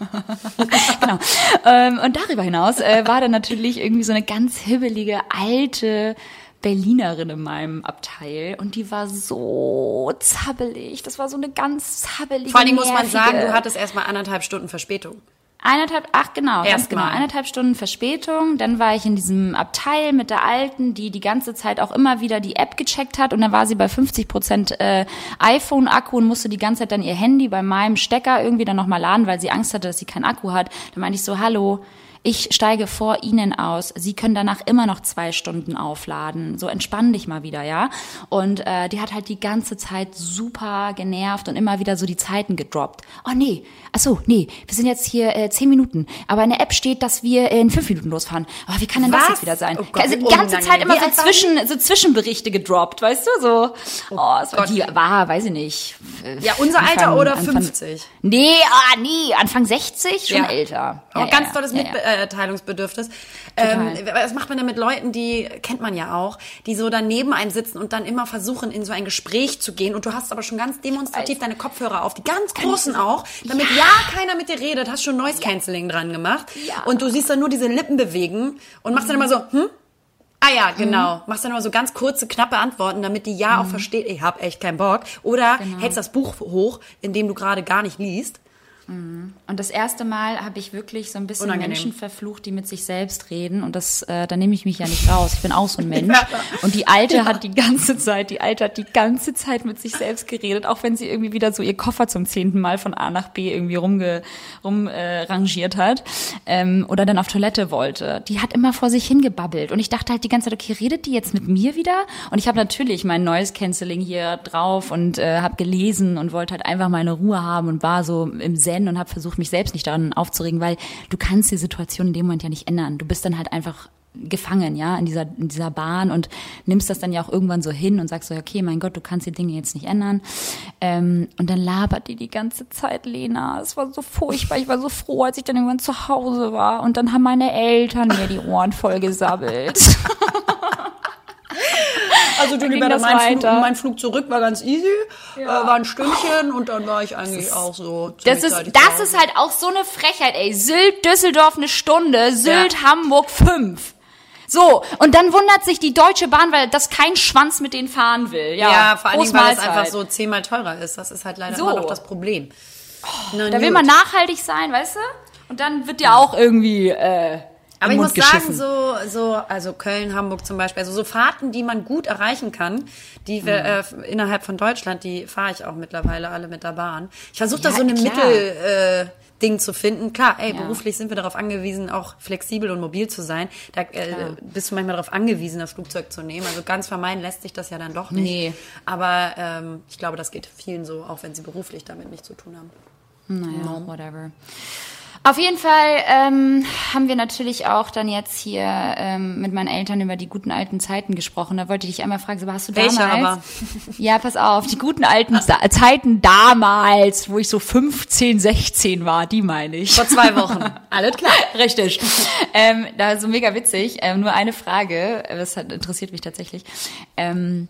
[laughs] genau. Ähm, und darüber hinaus äh, war dann natürlich irgendwie so eine ganz hibbelige alte Berlinerin in meinem Abteil und die war so zappelig. Das war so eine ganz zappelige. Vor allen Dingen muss man sagen, du hattest erstmal anderthalb Stunden Verspätung. Eineinhalb, ach genau, ganz Erstmal. genau, eineinhalb Stunden Verspätung. Dann war ich in diesem Abteil mit der Alten, die die ganze Zeit auch immer wieder die App gecheckt hat und dann war sie bei 50 Prozent äh, iPhone-Akku und musste die ganze Zeit dann ihr Handy bei meinem Stecker irgendwie dann nochmal laden, weil sie Angst hatte, dass sie keinen Akku hat. Dann meinte ich so, hallo, ich steige vor Ihnen aus. Sie können danach immer noch zwei Stunden aufladen. So entspann dich mal wieder, ja. Und äh, die hat halt die ganze Zeit super genervt und immer wieder so die Zeiten gedroppt. Oh nee, ach so, nee, wir sind jetzt hier äh, zehn Minuten. Aber in der App steht, dass wir in fünf Minuten losfahren. Oh, wie kann denn das Was? jetzt wieder sein? Oh Gott, also die ganze Zeit unangenehm. immer Wie so, zwischen, so Zwischenberichte gedroppt, weißt du? So, oh, es war, die war, weiß ich nicht. Ja, unser Alter oder 50? Nee, ah, nee, Anfang 60, schon Ja. älter. Auch Ja, ja, ganz ja, tolles ja, ja. Mitteilungsbedürfnis. Ähm, was macht man denn mit Leuten, die kennt man ja auch, die so dann neben einem sitzen und dann immer versuchen, in so ein Gespräch zu gehen und du hast aber schon ganz demonstrativ deine Kopfhörer auf, die ganz großen auch, damit ja, keiner mit dir redet, hast schon Noise Cancelling dran gemacht Ja. und du siehst dann nur diese Lippen bewegen und machst dann immer so, hm? Ah ja, genau. Machst dann immer so ganz kurze, knappe Antworten, damit die ja auch versteht, ich hab echt keinen Bock. Oder hältst das Buch hoch, in dem du gerade gar nicht liest. Und das erste Mal habe ich wirklich so ein bisschen Unangenehm. Menschen verflucht, die mit sich selbst reden. Und das, äh, da nehme ich mich ja nicht raus. Ich bin auch so ein Mensch. Ja. Und die Alte hat die ganze Zeit, die Alte hat die ganze Zeit mit sich selbst geredet, auch wenn sie irgendwie wieder so ihr Koffer zum zehnten Mal von A nach B irgendwie rumge, rum äh, rangiert hat ähm, oder dann auf Toilette wollte. Die hat immer vor sich hingebabbelt. Und ich dachte halt die ganze Zeit, okay, redet die jetzt mit mir wieder? Und ich habe natürlich mein neues Canceling hier drauf und äh, habe gelesen und wollte halt einfach meine Ruhe haben und war so im Zen und habe versucht, mich selbst nicht daran aufzuregen, weil du kannst die Situation in dem Moment ja nicht ändern. Du bist dann halt einfach gefangen, ja, in dieser, in dieser Bahn und nimmst das dann ja auch irgendwann so hin und sagst so, okay, mein Gott, du kannst die Dinge jetzt nicht ändern. Ähm, und dann labert die die ganze Zeit, Lena. Es war so furchtbar. Ich war so froh, als ich dann irgendwann zu Hause war. Und dann haben meine Eltern mir die Ohren voll gesabbelt. [laughs] Also du lieber mein Flug, mein Flug zurück war ganz easy, äh, war ein Stündchen und dann war ich eigentlich auch so. Das ist, das ist halt auch so eine Frechheit, ey. Sylt, Düsseldorf eine Stunde, Sylt, Ja. Hamburg fünf. So, und dann wundert sich die Deutsche Bahn, weil das kein Schwanz mit denen fahren will. Ja, ja, vor Dingen, weil es einfach so zehnmal teurer ist. Das ist halt leider So. immer noch das Problem. Na Da will gut. man nachhaltig sein, weißt du? Und dann wird dir auch irgendwie äh, Aber ich muss sagen, so, so, also Köln, Hamburg zum Beispiel, also so Fahrten, die man gut erreichen kann, die wir, Mhm. äh, innerhalb von Deutschland, die fahre ich auch mittlerweile alle mit der Bahn. Ich versuche da Ja, so eine klar. Mittel, äh, Ding zu finden. Klar, ey, Ja. beruflich sind wir darauf angewiesen, auch flexibel und mobil zu sein. Da äh, bist du manchmal darauf angewiesen, das Flugzeug zu nehmen. Also ganz vermeiden lässt sich das ja dann doch nicht. Nee. Aber ähm, ich glaube, das geht vielen so, auch wenn sie beruflich damit nichts zu tun haben. Naja, whatever. Auf jeden Fall ähm, haben wir natürlich auch dann jetzt hier ähm, mit meinen Eltern über die guten alten Zeiten gesprochen. Da wollte ich dich einmal fragen, so, hast du Welche damals... aber? [laughs] Ja, pass auf, die guten alten Sa Zeiten damals, wo ich so 15, 16 war, die meine ich. Vor zwei Wochen. [laughs] Alles klar. Richtig. ähm, da so mega witzig. Ähm, nur eine Frage, das hat, interessiert mich tatsächlich. Ähm,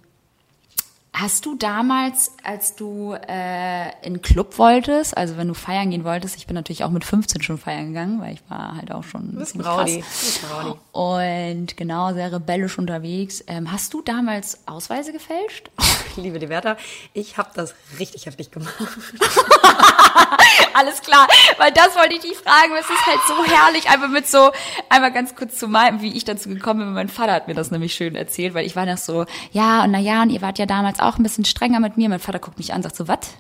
hast du damals, als du äh, in Club wolltest, also wenn du feiern gehen wolltest, ich bin natürlich auch mit 15 schon feiern gegangen, weil ich war halt auch schon ein bisschen Rowdy. krass. Und genau, sehr rebellisch unterwegs. Ähm, hast du damals Ausweise gefälscht? Liebe die Werther, ich habe das richtig heftig gemacht. [laughs] Alles klar, weil das wollte ich dich fragen. Es ist halt so herrlich, einfach mit so, einmal ganz kurz zu meinem, wie ich dazu gekommen bin. Mein Vater hat mir das nämlich schön erzählt, weil ich war noch so, ja, und na ja, und ihr wart ja damals auch ein bisschen strenger mit mir. Mein Vater guckt mich an, sagt so, was?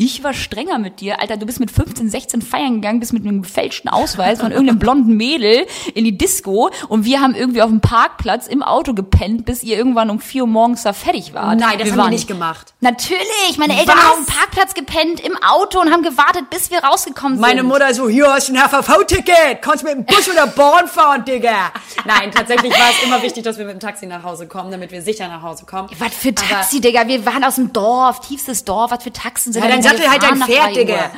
Ich war strenger mit dir. Alter, du bist mit 15, 16 feiern gegangen, bist mit einem gefälschten Ausweis von irgendeinem blonden Mädel in die Disco und wir haben irgendwie auf dem Parkplatz im Auto gepennt, bis ihr irgendwann um 4 Uhr morgens da fertig wart. Nein, das haben waren- wir nicht gemacht. Natürlich, meine Eltern Was? haben auf dem Parkplatz gepennt im Auto und haben gewartet, bis wir rausgekommen sind. Meine Mutter so, hier hast du ein HVV-Ticket, kannst mit dem Bus oder Bahn fahren, Digga. Nein, tatsächlich war es immer wichtig, dass wir mit dem Taxi nach Hause kommen, damit wir sicher nach Hause kommen. Was für Aber- Taxi, Digga? Wir waren aus dem Dorf, tiefstes Dorf. Was für Taxen sind Ja, sattel halt Pferd, 3 Digga.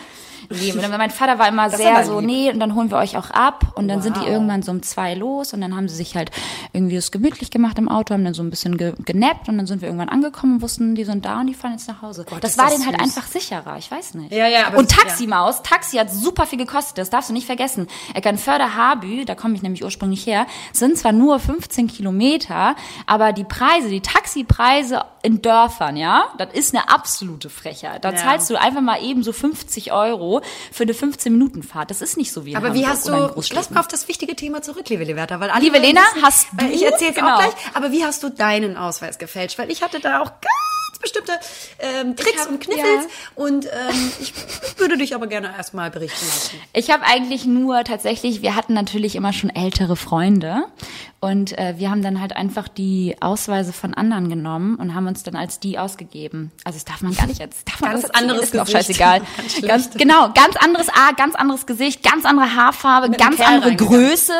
Nee, mein mein Vater war immer ist sehr so, lieb. nee, und dann holen wir euch auch ab. Und dann sind die Wow. irgendwann so um zwei los und dann haben sie sich halt irgendwie das gemütlich gemacht im Auto, haben dann so ein bisschen ge genappt und dann sind wir irgendwann angekommen und wussten, die sind da und die fahren jetzt nach Hause. das ist war das denen halt süß. einfach sicherer, ich weiß nicht. Ja, ja, aber Und das- Taximaus, Taxi hat super viel gekostet, das darfst du nicht vergessen. Eckernförde Habü, da komme ich nämlich ursprünglich her, sind zwar nur 15 Kilometer, aber die Preise, die Taxipreise in Dörfern, ja, das ist eine absolute Frechheit. Da Ja. zahlst du einfach mal eben so 50 Euro für eine 15-Minuten-Fahrt. Das ist nicht so wie Aber wie hast du, lass mal auf das wichtige Thema zurück, liebe Leverta, weil alle Liebe Lena, wissen- hast Äh, du- Ich erzähl's Genau. auch gleich, aber wie hast du deinen Ausweis gefälscht? Weil ich hatte da auch ganz bestimmte ähm, Tricks hab- und Kniffels. ja. Und ähm, ich [laughs] würde dich aber gerne erstmal berichten lassen. Ich habe eigentlich nur tatsächlich, wir hatten natürlich immer schon ältere Freunde und äh, wir haben dann halt einfach die Ausweise von anderen genommen und haben uns dann als die ausgegeben. Also das darf man gar nicht jetzt. Darf man Ganz das anderes ist auch Gesicht. scheißegal. [laughs] Ganz genau, ganz anderes A, ganz anderes Gesicht, ganz andere Haarfarbe, Mit ganz andere. Größe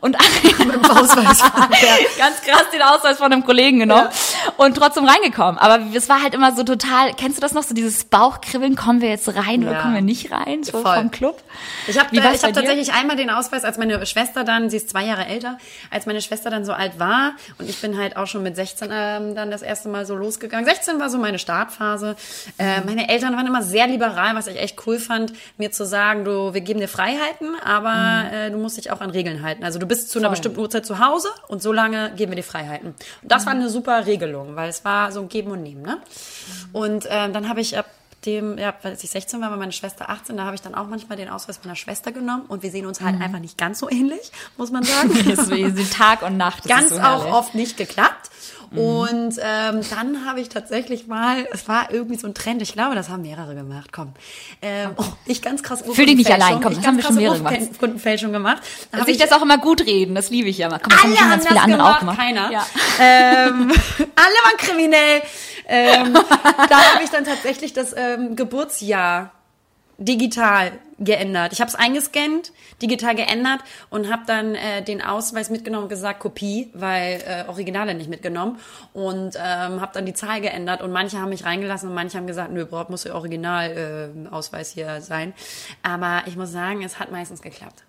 und [laughs] Ausweis. [laughs] ganz krass den Ausweis von einem Kollegen genommen und trotzdem reingekommen. Aber es war halt immer so total, kennst du das noch, so dieses Bauchkribbeln, kommen wir jetzt rein oder Ja. kommen wir nicht rein, so Voll. vom Club? Ich habe ich hab tatsächlich einmal den Ausweis, als meine Schwester dann, sie ist zwei Jahre älter, als meine Schwester dann so alt war und ich bin halt auch schon mit 16 ähm, dann das erste Mal so losgegangen. 16 war so meine Startphase. Äh, Mhm. meine Eltern waren immer sehr liberal, was ich echt cool fand, mir zu sagen, du, wir geben dir Freiheiten, aber Mhm. äh, du musst dich auch an Regeln halten. Also du bist zu einer Voll. bestimmten Uhrzeit zu Hause und so lange geben wir dir Freiheiten. Und das war eine super Regelung, weil es war so ein Geben und Nehmen. Ne? Und ähm, dann habe ich ab dem, ja, als ich 16 war, war meine Schwester 18, da habe ich dann auch manchmal den Ausweis meiner Schwester genommen und wir sehen uns halt einfach nicht ganz so ähnlich, muss man sagen. [laughs] Deswegen sind Tag und Nacht. das ganz so auch oft nicht geklappt. Und ähm, dann habe ich tatsächlich mal, es war irgendwie so ein Trend, ich glaube, das haben mehrere gemacht, komm. Ähm, oh, ich ganz krass Fühl dich nicht allein, komm, ich das haben wir schon mehrere gemacht. Urkundenfälschung gemacht. Da Sich ich- das auch immer gut reden, das liebe ich ja mal. Komm, das alle haben ganz viele andere gemacht, auch gemacht. keiner. Ja. Ähm, [laughs] alle waren kriminell. Ähm, da habe ich dann tatsächlich das ähm, Geburtsjahr digital geändert. Ich habe es eingescannt, digital geändert und habe dann äh, den Ausweis mitgenommen und gesagt Kopie, weil äh, Originale nicht mitgenommen und ähm, habe dann die Zahl geändert und manche haben mich reingelassen und manche haben gesagt, nö, braucht muss der Original äh, Ausweis hier sein. Aber ich muss sagen, es hat meistens geklappt.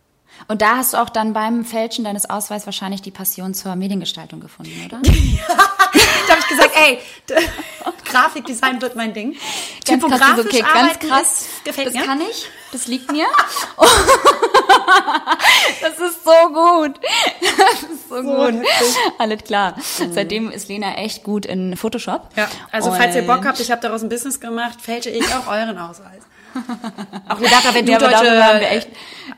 Und da hast du auch dann beim Fälschen deines Ausweises wahrscheinlich die Passion zur Mediengestaltung gefunden, oder? [laughs] [laughs] gesagt, ey, Grafikdesign wird mein Ding. Ganz Typografisch okay, ganz krass. gefällt das mir. kann ich, das liegt mir. [laughs] das ist so gut. Das ist so, gut. Alles klar. Seitdem ist Lena echt gut in Photoshop. Ja, also falls ihr Und- Bock habt, ich habe daraus ein Business gemacht, fälsche ich auch euren Ausweis. [laughs] Auch Redata, wenn du Ja, deutsche wir echt,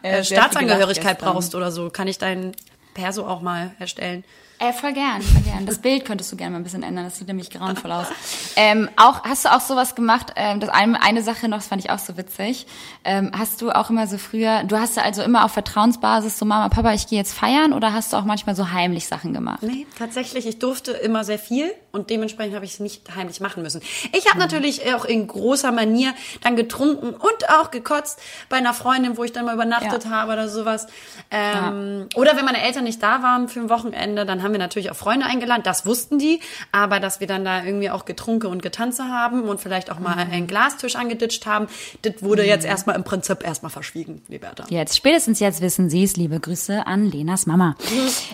äh, äh, Staatsangehörigkeit brauchst oder so, kann ich dein Perso auch mal erstellen. Äh, voll gern, voll gern. Das Bild könntest du gerne mal ein bisschen ändern. Das sieht nämlich grauenvoll aus. Ähm, auch hast du auch sowas gemacht? Ähm, das eine, eine Sache noch, das fand ich auch so witzig. Ähm, hast du auch immer so früher? Du hast ja also immer auf Vertrauensbasis so Mama, Papa, ich gehe jetzt feiern, oder hast du auch manchmal so heimlich Sachen gemacht? Nee, tatsächlich, ich durfte immer sehr viel und dementsprechend habe ich es nicht heimlich machen müssen. Ich habe natürlich auch in großer Manier dann getrunken und auch gekotzt bei einer Freundin, wo ich dann mal übernachtet Ja. habe oder sowas. Ähm, Oder wenn meine Eltern nicht da waren für ein Wochenende, dann haben wir natürlich auch Freunde eingeladen. Das wussten die, aber dass wir dann da irgendwie auch getrunken und getanzt haben und vielleicht auch mal einen Glastisch angeditscht haben, das wurde jetzt erstmal im Prinzip erstmal verschwiegen, Liberta. Jetzt, spätestens jetzt wissen Sie es. Liebe Grüße an Lenas Mama. [laughs]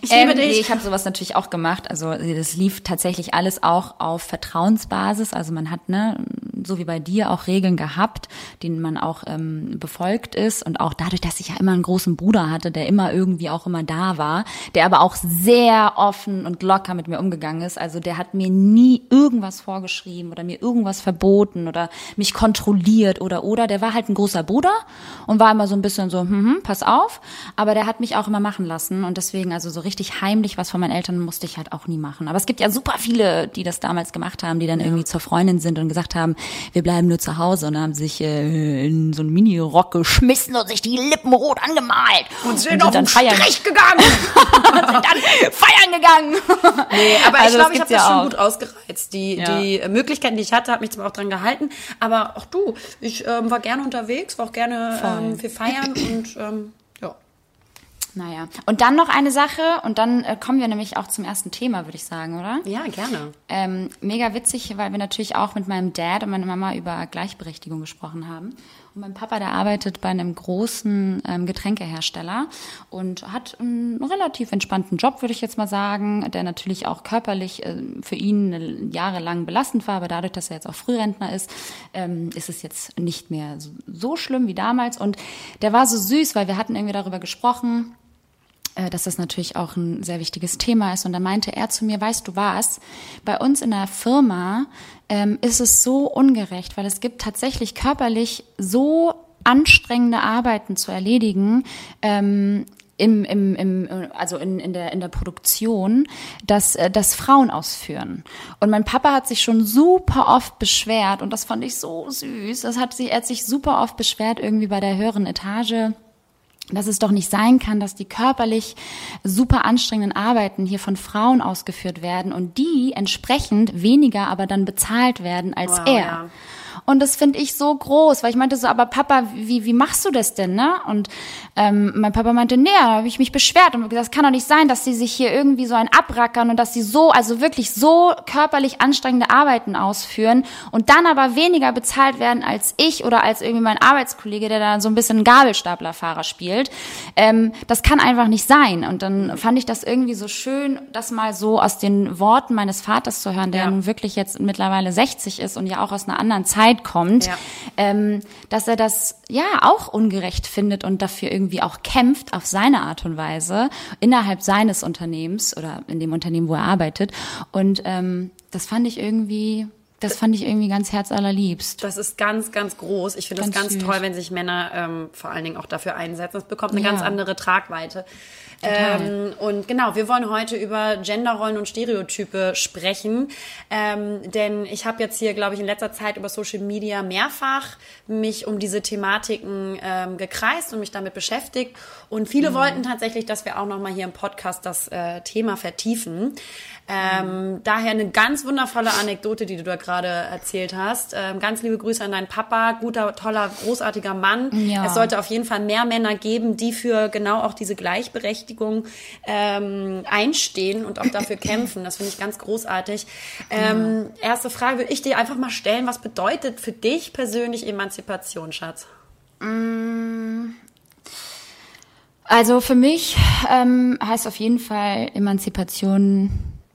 Ich liebe dich. Nee, ich habe sowas natürlich auch gemacht. Also das lief tatsächlich alles auch auf Vertrauensbasis. Also man hat, ne, so wie bei dir, auch Regeln gehabt, denen man auch ähm, befolgt ist. Und auch dadurch, dass ich ja immer einen großen Bruder hatte, der immer irgendwie auch immer da war, der aber auch sehr offen und locker mit mir umgegangen ist. Also der hat mir nie irgendwas vorgeschrieben oder mir irgendwas verboten oder mich kontrolliert oder oder. Der war halt ein großer Bruder und war immer so ein bisschen so, hm, hm, pass auf. Aber der hat mich auch immer machen lassen und deswegen also so richtig heimlich was von meinen Eltern musste ich halt auch nie machen. Aber es gibt ja super viele, die das damals gemacht haben, die dann irgendwie zur Freundin sind und gesagt haben, wir bleiben nur zu Hause und haben sich äh, in so einen Mini-Rock geschmissen und sich die Lippen rot angemalt Und sind auf dann den feiern, Strich gegangen. [laughs] und sind dann feiern gegangen. [laughs] Nee, aber Also ich glaube, ich habe ja das schon auch. gut ausgereizt. Die, Ja. die Möglichkeiten, die ich hatte, habe mich zwar auch dran gehalten, aber auch du, ich ähm, war gerne unterwegs, war auch gerne ähm, für Feiern und ähm, ja. Naja. Und dann noch eine Sache und dann äh, kommen wir nämlich auch zum ersten Thema, würde ich sagen, oder? Ja, gerne. Ähm, mega witzig, weil wir natürlich auch mit meinem Dad und meiner Mama über Gleichberechtigung gesprochen haben. Und mein Papa, der arbeitet bei einem großen ähm, Getränkehersteller und hat einen relativ entspannten Job, würde ich jetzt mal sagen, der natürlich auch körperlich äh, für ihn jahrelang belastend war, aber dadurch, dass er jetzt auch Frührentner ist, ähm, ist es jetzt nicht mehr so, so schlimm wie damals. Und der war so süß, weil wir hatten irgendwie darüber gesprochen, dass das natürlich auch ein sehr wichtiges Thema ist. Und da meinte er zu mir, weißt du was, bei uns in der Firma ähm, ist es so ungerecht, weil es gibt tatsächlich körperlich so anstrengende Arbeiten zu erledigen, ähm, im, im, im, also in, in, der, in der Produktion, dass äh, das Frauen ausführen. Und mein Papa hat sich schon super oft beschwert und das fand ich so süß. Das hat sich, er hat sich super oft beschwert irgendwie bei der höheren Etage dass es doch nicht sein kann, dass die körperlich super anstrengenden Arbeiten hier von Frauen ausgeführt werden und die entsprechend weniger aber dann bezahlt werden als wow, er. Ja. Und das finde ich so groß, weil ich meinte so, aber Papa, wie, wie machst du das denn, ne? Und ähm, mein Papa meinte, nee, da habe ich mich beschwert und gesagt, das kann doch nicht sein, dass sie sich hier irgendwie so ein abrackern und dass sie so, also wirklich so körperlich anstrengende Arbeiten ausführen und dann aber weniger bezahlt werden als ich oder als irgendwie mein Arbeitskollege, der da so ein bisschen Gabelstaplerfahrer spielt. Ähm, das kann einfach nicht sein. Und dann fand ich das irgendwie so schön, das mal so aus den Worten meines Vaters zu hören, der ja. nun wirklich jetzt mittlerweile 60 ist und ja auch aus einer anderen Zeit Zeit kommt, ja. ähm, dass er das ja auch ungerecht findet und dafür irgendwie auch kämpft auf seine Art und Weise innerhalb seines Unternehmens oder in dem Unternehmen, wo er arbeitet. Und ähm, das fand ich irgendwie das fand ich irgendwie ganz herzallerliebst. Das ist ganz, ganz groß. Ich finde das ganz süß. toll, wenn sich Männer ähm, vor allen Dingen auch dafür einsetzen. Es bekommt eine ja. ganz andere Tragweite. Ähm, und genau, wir wollen heute über Genderrollen und Stereotype sprechen. Ähm, denn ich habe jetzt hier, glaube ich, in letzter Zeit über Social Media mehrfach mich um diese Thematiken ähm, gekreist und mich damit beschäftigt. Und viele mhm. wollten tatsächlich, dass wir auch nochmal hier im Podcast das äh, Thema vertiefen. Ähm, mhm. Daher eine ganz wundervolle Anekdote, die du da gerade erzählt hast. Ähm, ganz liebe Grüße an deinen Papa, guter, toller, großartiger Mann. Ja. Es sollte auf jeden Fall mehr Männer geben, die für genau auch diese Gleichberechtigung ähm, einstehen und auch dafür [coughs] kämpfen. Das finde ich ganz großartig. Ähm, ja. Erste Frage würde ich dir einfach mal stellen. Was bedeutet für dich persönlich Emanzipation, Schatz? Mm. Also für mich ähm, heißt auf jeden Fall Emanzipation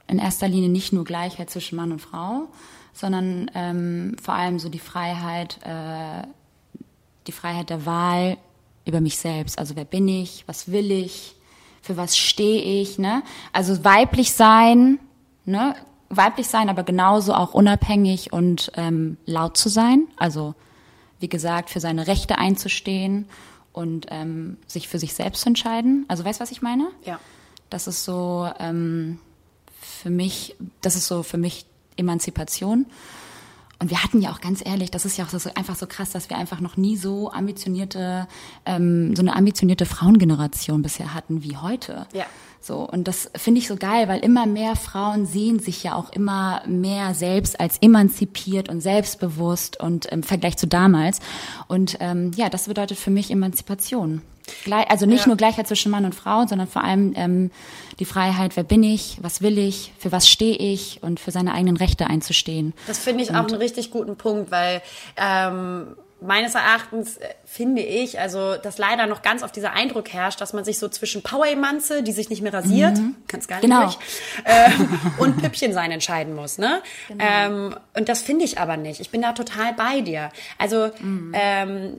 in erster Linie nicht nur Gleichheit zwischen Mann und Frau, sondern ähm, vor allem so die Freiheit, äh, die Freiheit der Wahl über mich selbst. Also wer bin ich, was will ich, für was stehe ich, ne? Also weiblich sein, ne? Weiblich sein, aber genauso auch unabhängig und ähm, laut zu sein. Also wie gesagt, für seine Rechte einzustehen und ähm, sich für sich selbst zu entscheiden. Also weißt du, was ich meine? Ja. Das ist so ähm, für mich, das ist so für mich Emanzipation. Und wir hatten ja auch ganz ehrlich, das ist ja auch so, einfach so krass, dass wir einfach noch nie so ambitionierte, ähm, so eine ambitionierte Frauengeneration bisher hatten wie heute. Ja. So, und das finde ich so geil, weil immer mehr Frauen sehen sich ja auch immer mehr selbst als emanzipiert und selbstbewusst und im Vergleich zu damals. Und ähm, ja, das bedeutet für mich Emanzipation. Also nicht ja. nur Gleichheit zwischen Mann und Frau, sondern vor allem ähm, die Freiheit, wer bin ich, was will ich, für was stehe ich und für seine eigenen Rechte einzustehen. Das finde ich und, auch einen richtig guten Punkt, weil ähm, meines Erachtens äh, finde ich, also dass leider noch ganz auf dieser Eindruck herrscht, dass man sich so zwischen Power-Emanze, die sich nicht mehr rasiert, mhm. ganz gar nicht genau. durch, äh, und Püppchen sein entscheiden muss. Ne? Genau. Ähm, und das finde ich aber nicht. Ich bin da total bei dir. Also mhm. ähm,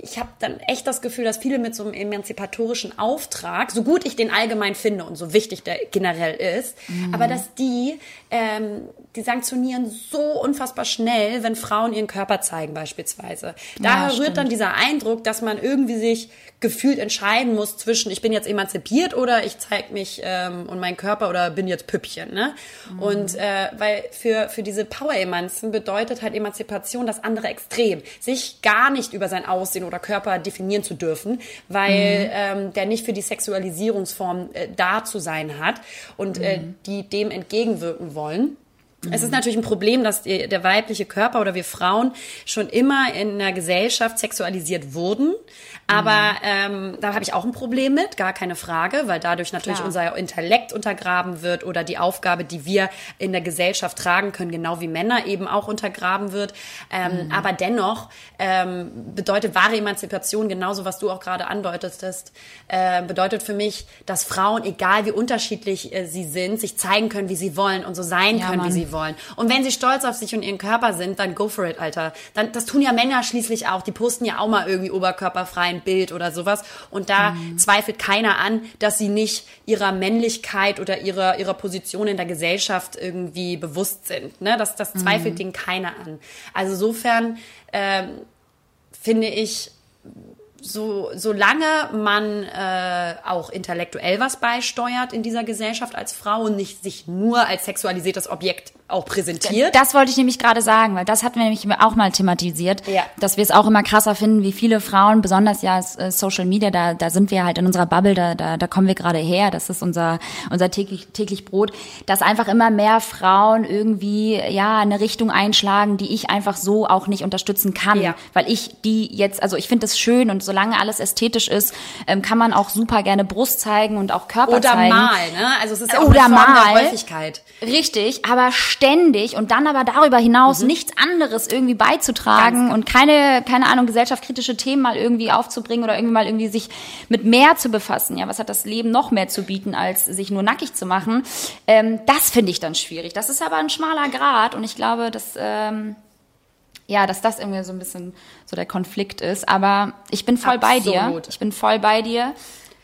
ich habe dann echt das Gefühl, dass viele mit so einem emanzipatorischen Auftrag, so gut ich den allgemein finde und so wichtig der generell ist, mhm. aber dass die, ähm, die sanktionieren so unfassbar schnell, wenn Frauen ihren Körper zeigen beispielsweise. Daher ja, rührt dann dieser Eindruck, dass man irgendwie sich gefühlt entscheiden muss zwischen ich bin jetzt emanzipiert oder ich zeige mich ähm, und meinen Körper oder bin jetzt Püppchen. Ne? Mhm. Und äh, weil für, für diese Power-Emanzen bedeutet halt Emanzipation das andere Extrem. Sich gar nicht über sein Aussehen oder Körper definieren zu dürfen, weil mhm. ähm, der nicht für die Sexualisierungsform äh, da zu sein hat und äh, mhm. äh, die dem entgegenwirken wollen. Es ist natürlich ein Problem, dass der weibliche Körper oder wir Frauen schon immer in der Gesellschaft sexualisiert wurden. Aber mhm. ähm, da habe ich auch ein Problem mit, gar keine Frage, weil dadurch natürlich Klar. unser Intellekt untergraben wird oder die Aufgabe, die wir in der Gesellschaft tragen können, genau wie Männer eben auch untergraben wird. Ähm, mhm. Aber dennoch ähm, bedeutet wahre Emanzipation genauso, was du auch gerade andeutetest, äh, bedeutet für mich, dass Frauen, egal wie unterschiedlich äh, sie sind, sich zeigen können, wie sie wollen und so sein ja, können, Mann. wie sie wollen. Und wenn sie stolz auf sich und ihren Körper sind, dann go for it, Alter. Dann, das tun ja Männer schließlich auch. Die posten ja auch mal irgendwie oberkörperfreien Bild oder sowas. Und da mhm. zweifelt keiner an, dass sie nicht ihrer Männlichkeit oder ihrer, ihrer Position in der Gesellschaft irgendwie bewusst sind. Ne? Das, das zweifelt mhm. denen keiner an. Also insofern ähm, finde ich, so, solange man äh, auch intellektuell was beisteuert in dieser Gesellschaft als Frau und nicht sich nur als sexualisiertes Objekt auch präsentiert. Das wollte ich nämlich gerade sagen, weil das hatten wir nämlich auch mal thematisiert, Ja. dass wir es auch immer krasser finden, wie viele Frauen, besonders ja äh, Social Media, da, da sind wir halt in unserer Bubble, da, da, da kommen wir gerade her, das ist unser, unser täglich, täglich Brot, dass einfach immer mehr Frauen irgendwie ja eine Richtung einschlagen, die ich einfach so auch nicht unterstützen kann, Ja. weil ich die jetzt, also ich finde das schön und solange alles ästhetisch ist, ähm, kann man auch super gerne Brust zeigen und auch Körper Oder zeigen. mal, ne? Also es ist ja auch Oder eine Form mal. Häufigkeit. Richtig, aber ständig und dann aber darüber hinaus nichts anderes irgendwie beizutragen Mhm. Und keine, keine Ahnung, gesellschaftskritische Themen mal irgendwie aufzubringen oder irgendwie mal irgendwie sich mit mehr zu befassen. Ja, was hat das Leben noch mehr zu bieten, als sich nur nackig zu machen? Ähm, das finde ich dann schwierig. Das ist aber ein schmaler Grad und ich glaube, dass, ähm, ja, dass das irgendwie so ein bisschen so der Konflikt ist. Aber ich bin voll bei dir. Absolut. Ich bin voll bei dir,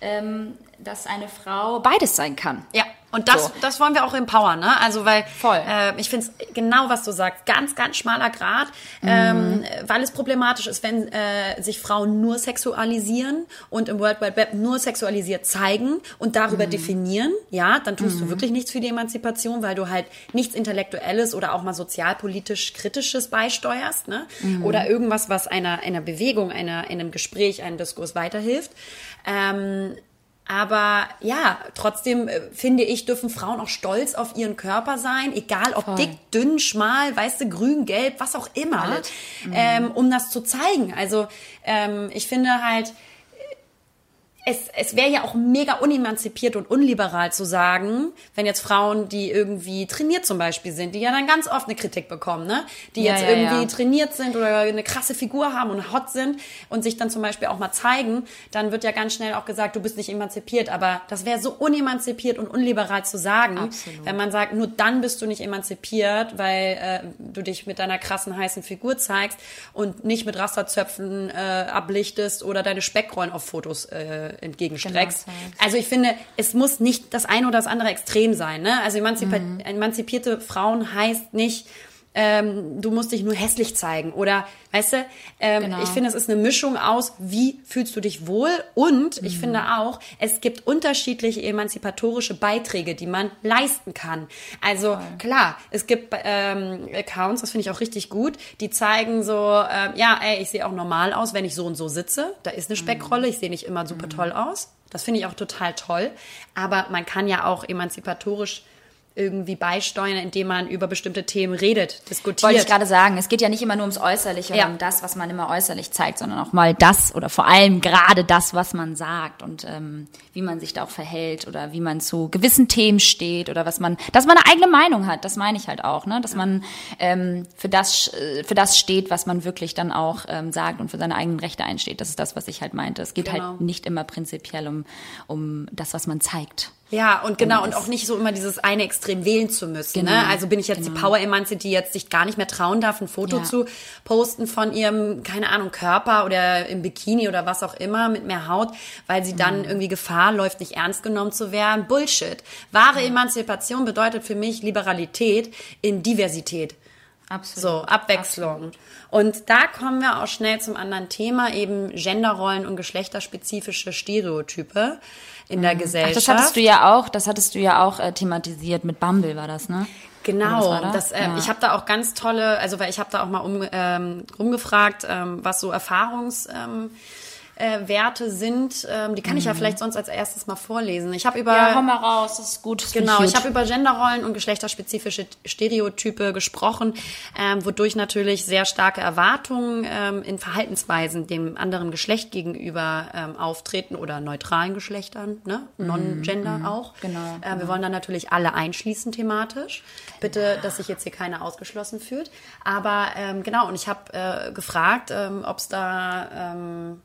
ähm, dass eine Frau beides sein kann. Ja, und das, So. das wollen wir auch empowern, ne? Also weil Voll. Äh, ich finde es genau, was du sagst, ganz, ganz schmaler Grad, ähm, weil es problematisch ist, wenn äh, sich Frauen nur sexualisieren und im World Wide Web nur sexualisiert zeigen und darüber definieren, ja, dann tust du wirklich nichts für die Emanzipation, weil du halt nichts Intellektuelles oder auch mal sozialpolitisch Kritisches beisteuerst, ne? Oder irgendwas, was einer, einer Bewegung, einer, einem Gespräch, einem Diskurs weiterhilft. Ähm, aber ja, trotzdem äh, finde ich, dürfen Frauen auch stolz auf ihren Körper sein, egal ob Voll. dick, dünn, schmal, weißt du, grün, gelb, was auch immer, ähm, um das zu zeigen. Also ähm, ich finde halt, es, es wäre ja auch mega unemanzipiert und unliberal zu sagen, wenn jetzt Frauen, die irgendwie trainiert zum Beispiel sind, die ja dann ganz oft eine Kritik bekommen, ne? Die Ja, jetzt ja, irgendwie ja. trainiert sind oder eine krasse Figur haben und hot sind und sich dann zum Beispiel auch mal zeigen, dann wird ja ganz schnell auch gesagt, du bist nicht emanzipiert. Aber das wäre so unemanzipiert und unliberal zu sagen, Absolut. wenn man sagt, nur dann bist du nicht emanzipiert, weil äh, du dich mit deiner krassen heißen Figur zeigst und nicht mit Rasterzöpfen äh, ablichtest oder deine Speckrollen auf Fotos äh, entgegenstreckst. Genau, zeigst. also ich finde, es muss nicht das eine oder das andere extrem sein. Ne? Also emanzipa Mhm. emanzipierte Frauen heißt nicht, ähm, du musst dich nur hässlich zeigen oder, weißt du, ähm, Genau. ich finde, es ist eine Mischung aus, wie fühlst du dich wohl und Mhm. ich finde auch, es gibt unterschiedliche emanzipatorische Beiträge, die man leisten kann. Also klar, es gibt ähm, Accounts, das finde ich auch richtig gut, die zeigen so, ähm, ja, ey, ich sehe auch normal aus, wenn ich so und so sitze. Da ist eine Speckrolle, ich sehe nicht immer super toll aus. Das finde ich auch total toll. Aber man kann ja auch emanzipatorisch irgendwie beisteuern, indem man über bestimmte Themen redet, diskutiert. Wollte ich gerade sagen, es geht ja nicht immer nur ums Äußerliche oder Ja. um das, was man immer äußerlich zeigt, sondern auch mal das oder vor allem gerade das, was man sagt und ähm, wie man sich da auch verhält oder wie man zu gewissen Themen steht oder was man, dass man eine eigene Meinung hat, das meine ich halt auch, ne? dass man ähm, für das äh, für das steht, was man wirklich dann auch ähm, sagt und für seine eigenen Rechte einsteht. Das ist das, was ich halt meinte. Es geht Genau. halt nicht immer prinzipiell um um das, was man zeigt. Ja, und genau, und auch nicht so immer dieses eine Extrem wählen zu müssen. Genau, ne? Also bin ich jetzt die genau. Power-Emanze, die jetzt sich gar nicht mehr trauen darf, ein Foto Ja. zu posten von ihrem, keine Ahnung, Körper oder im Bikini oder was auch immer mit mehr Haut, weil sie Mhm. dann irgendwie Gefahr läuft, nicht ernst genommen zu werden. Bullshit. Wahre Emanzipation bedeutet für mich Liberalität in Diversität. Absolut. So, Abwechslung. Und da kommen wir auch schnell zum anderen Thema, eben Genderrollen und geschlechterspezifische Stereotype in der Ach, Gesellschaft. das hattest du ja auch, das hattest du ja auch äh, thematisiert mit Bumble war das, ne? Genau, das, ähm, Ja. ich habe da auch ganz tolle, also weil ich habe da auch mal um, ähm, rumgefragt, ähm, was so Erfahrungs ähm, äh, Werte sind. Ähm, die kann ich ja vielleicht sonst als erstes mal vorlesen. Ich habe über Mhm. Ja, hau mal raus, das ist gut. Genau, ich habe über Genderrollen und geschlechterspezifische Stereotype gesprochen, ähm, wodurch natürlich sehr starke Erwartungen ähm, in Verhaltensweisen dem anderen Geschlecht gegenüber ähm, auftreten oder neutralen Geschlechtern, ne? Non-Gender auch. genau, Äh, wir wollen dann natürlich alle einschließen thematisch. Bitte, dass sich jetzt hier keiner ausgeschlossen fühlt. Aber ähm, genau, und ich habe äh, gefragt, ähm, ob es da ähm,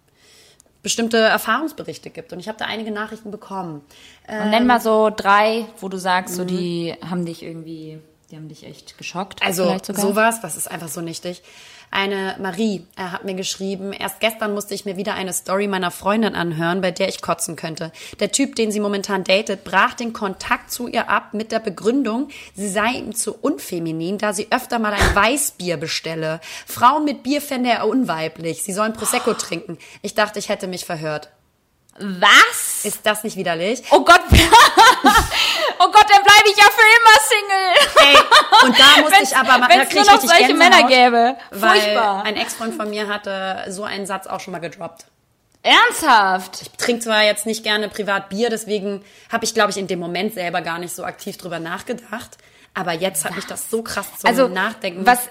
bestimmte Erfahrungsberichte gibt. Und ich habe da einige Nachrichten bekommen. Und nenn mal so drei, wo du sagst, so die haben dich irgendwie Die haben dich echt geschockt. Also sowas, was ist einfach so nichtig. Eine Marie äh, hat mir geschrieben, erst gestern musste ich mir wieder eine Story meiner Freundin anhören, bei der ich kotzen könnte. Der Typ, den sie momentan datet, brach den Kontakt zu ihr ab mit der Begründung, sie sei ihm zu unfeminin, da sie öfter mal ein Weißbier bestelle. Frauen mit Bier fände er unweiblich. Sie sollen Prosecco trinken. Ich dachte, ich hätte mich verhört. Was? Ist das nicht widerlich? Oh Gott. [laughs] oh Gott, dann bleibe ich ja für immer Single. Ey, und da musste ich aber mal, da krieg nur noch solche Männer gäbe. Weil Furchtbar. ein Ex-Freund von mir hatte so einen Satz auch schon mal gedroppt. Ernsthaft? Ich trinke zwar jetzt nicht gerne privat Bier, deswegen habe ich, glaube ich, in dem Moment selber gar nicht so aktiv drüber nachgedacht. Aber jetzt hat mich das so krass zum also Nachdenken. was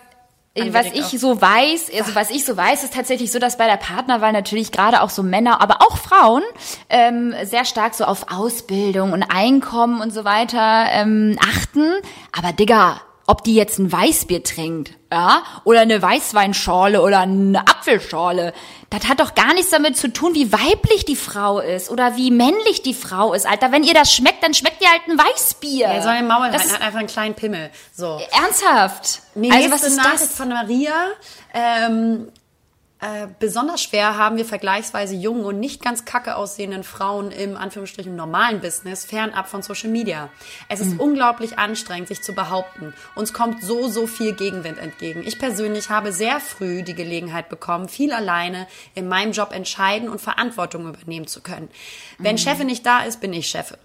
was ich auch. so weiß, also was ich so weiß, ist tatsächlich so, dass bei der Partnerwahl natürlich gerade auch so Männer, aber auch Frauen ähm, sehr stark so auf Ausbildung und Einkommen und so weiter ähm, achten. Aber Digga, ob die jetzt ein Weißbier trinkt, ja, oder eine Weißweinschorle oder eine Apfelschorle, das hat doch gar nichts damit zu tun, wie weiblich die Frau ist oder wie männlich die Frau ist, Alter. Wenn ihr das schmeckt, dann schmeckt ihr halt ein Weißbier. er soll im Maul Das rein, hat einfach einen kleinen Pimmel. So. ernsthaft. Die also was ist Nachricht das? von Maria. Ähm, äh, besonders schwer haben wir vergleichsweise jungen und nicht ganz kacke aussehenden Frauen im Anführungsstrichen normalen Business fernab von Social Media. Es ist unglaublich anstrengend, sich zu behaupten. Uns kommt so, so viel Gegenwind entgegen. Ich persönlich habe sehr früh die Gelegenheit bekommen, viel alleine in meinem Job entscheiden und Verantwortung übernehmen zu können. Wenn Chefin nicht da ist, bin ich Chefin.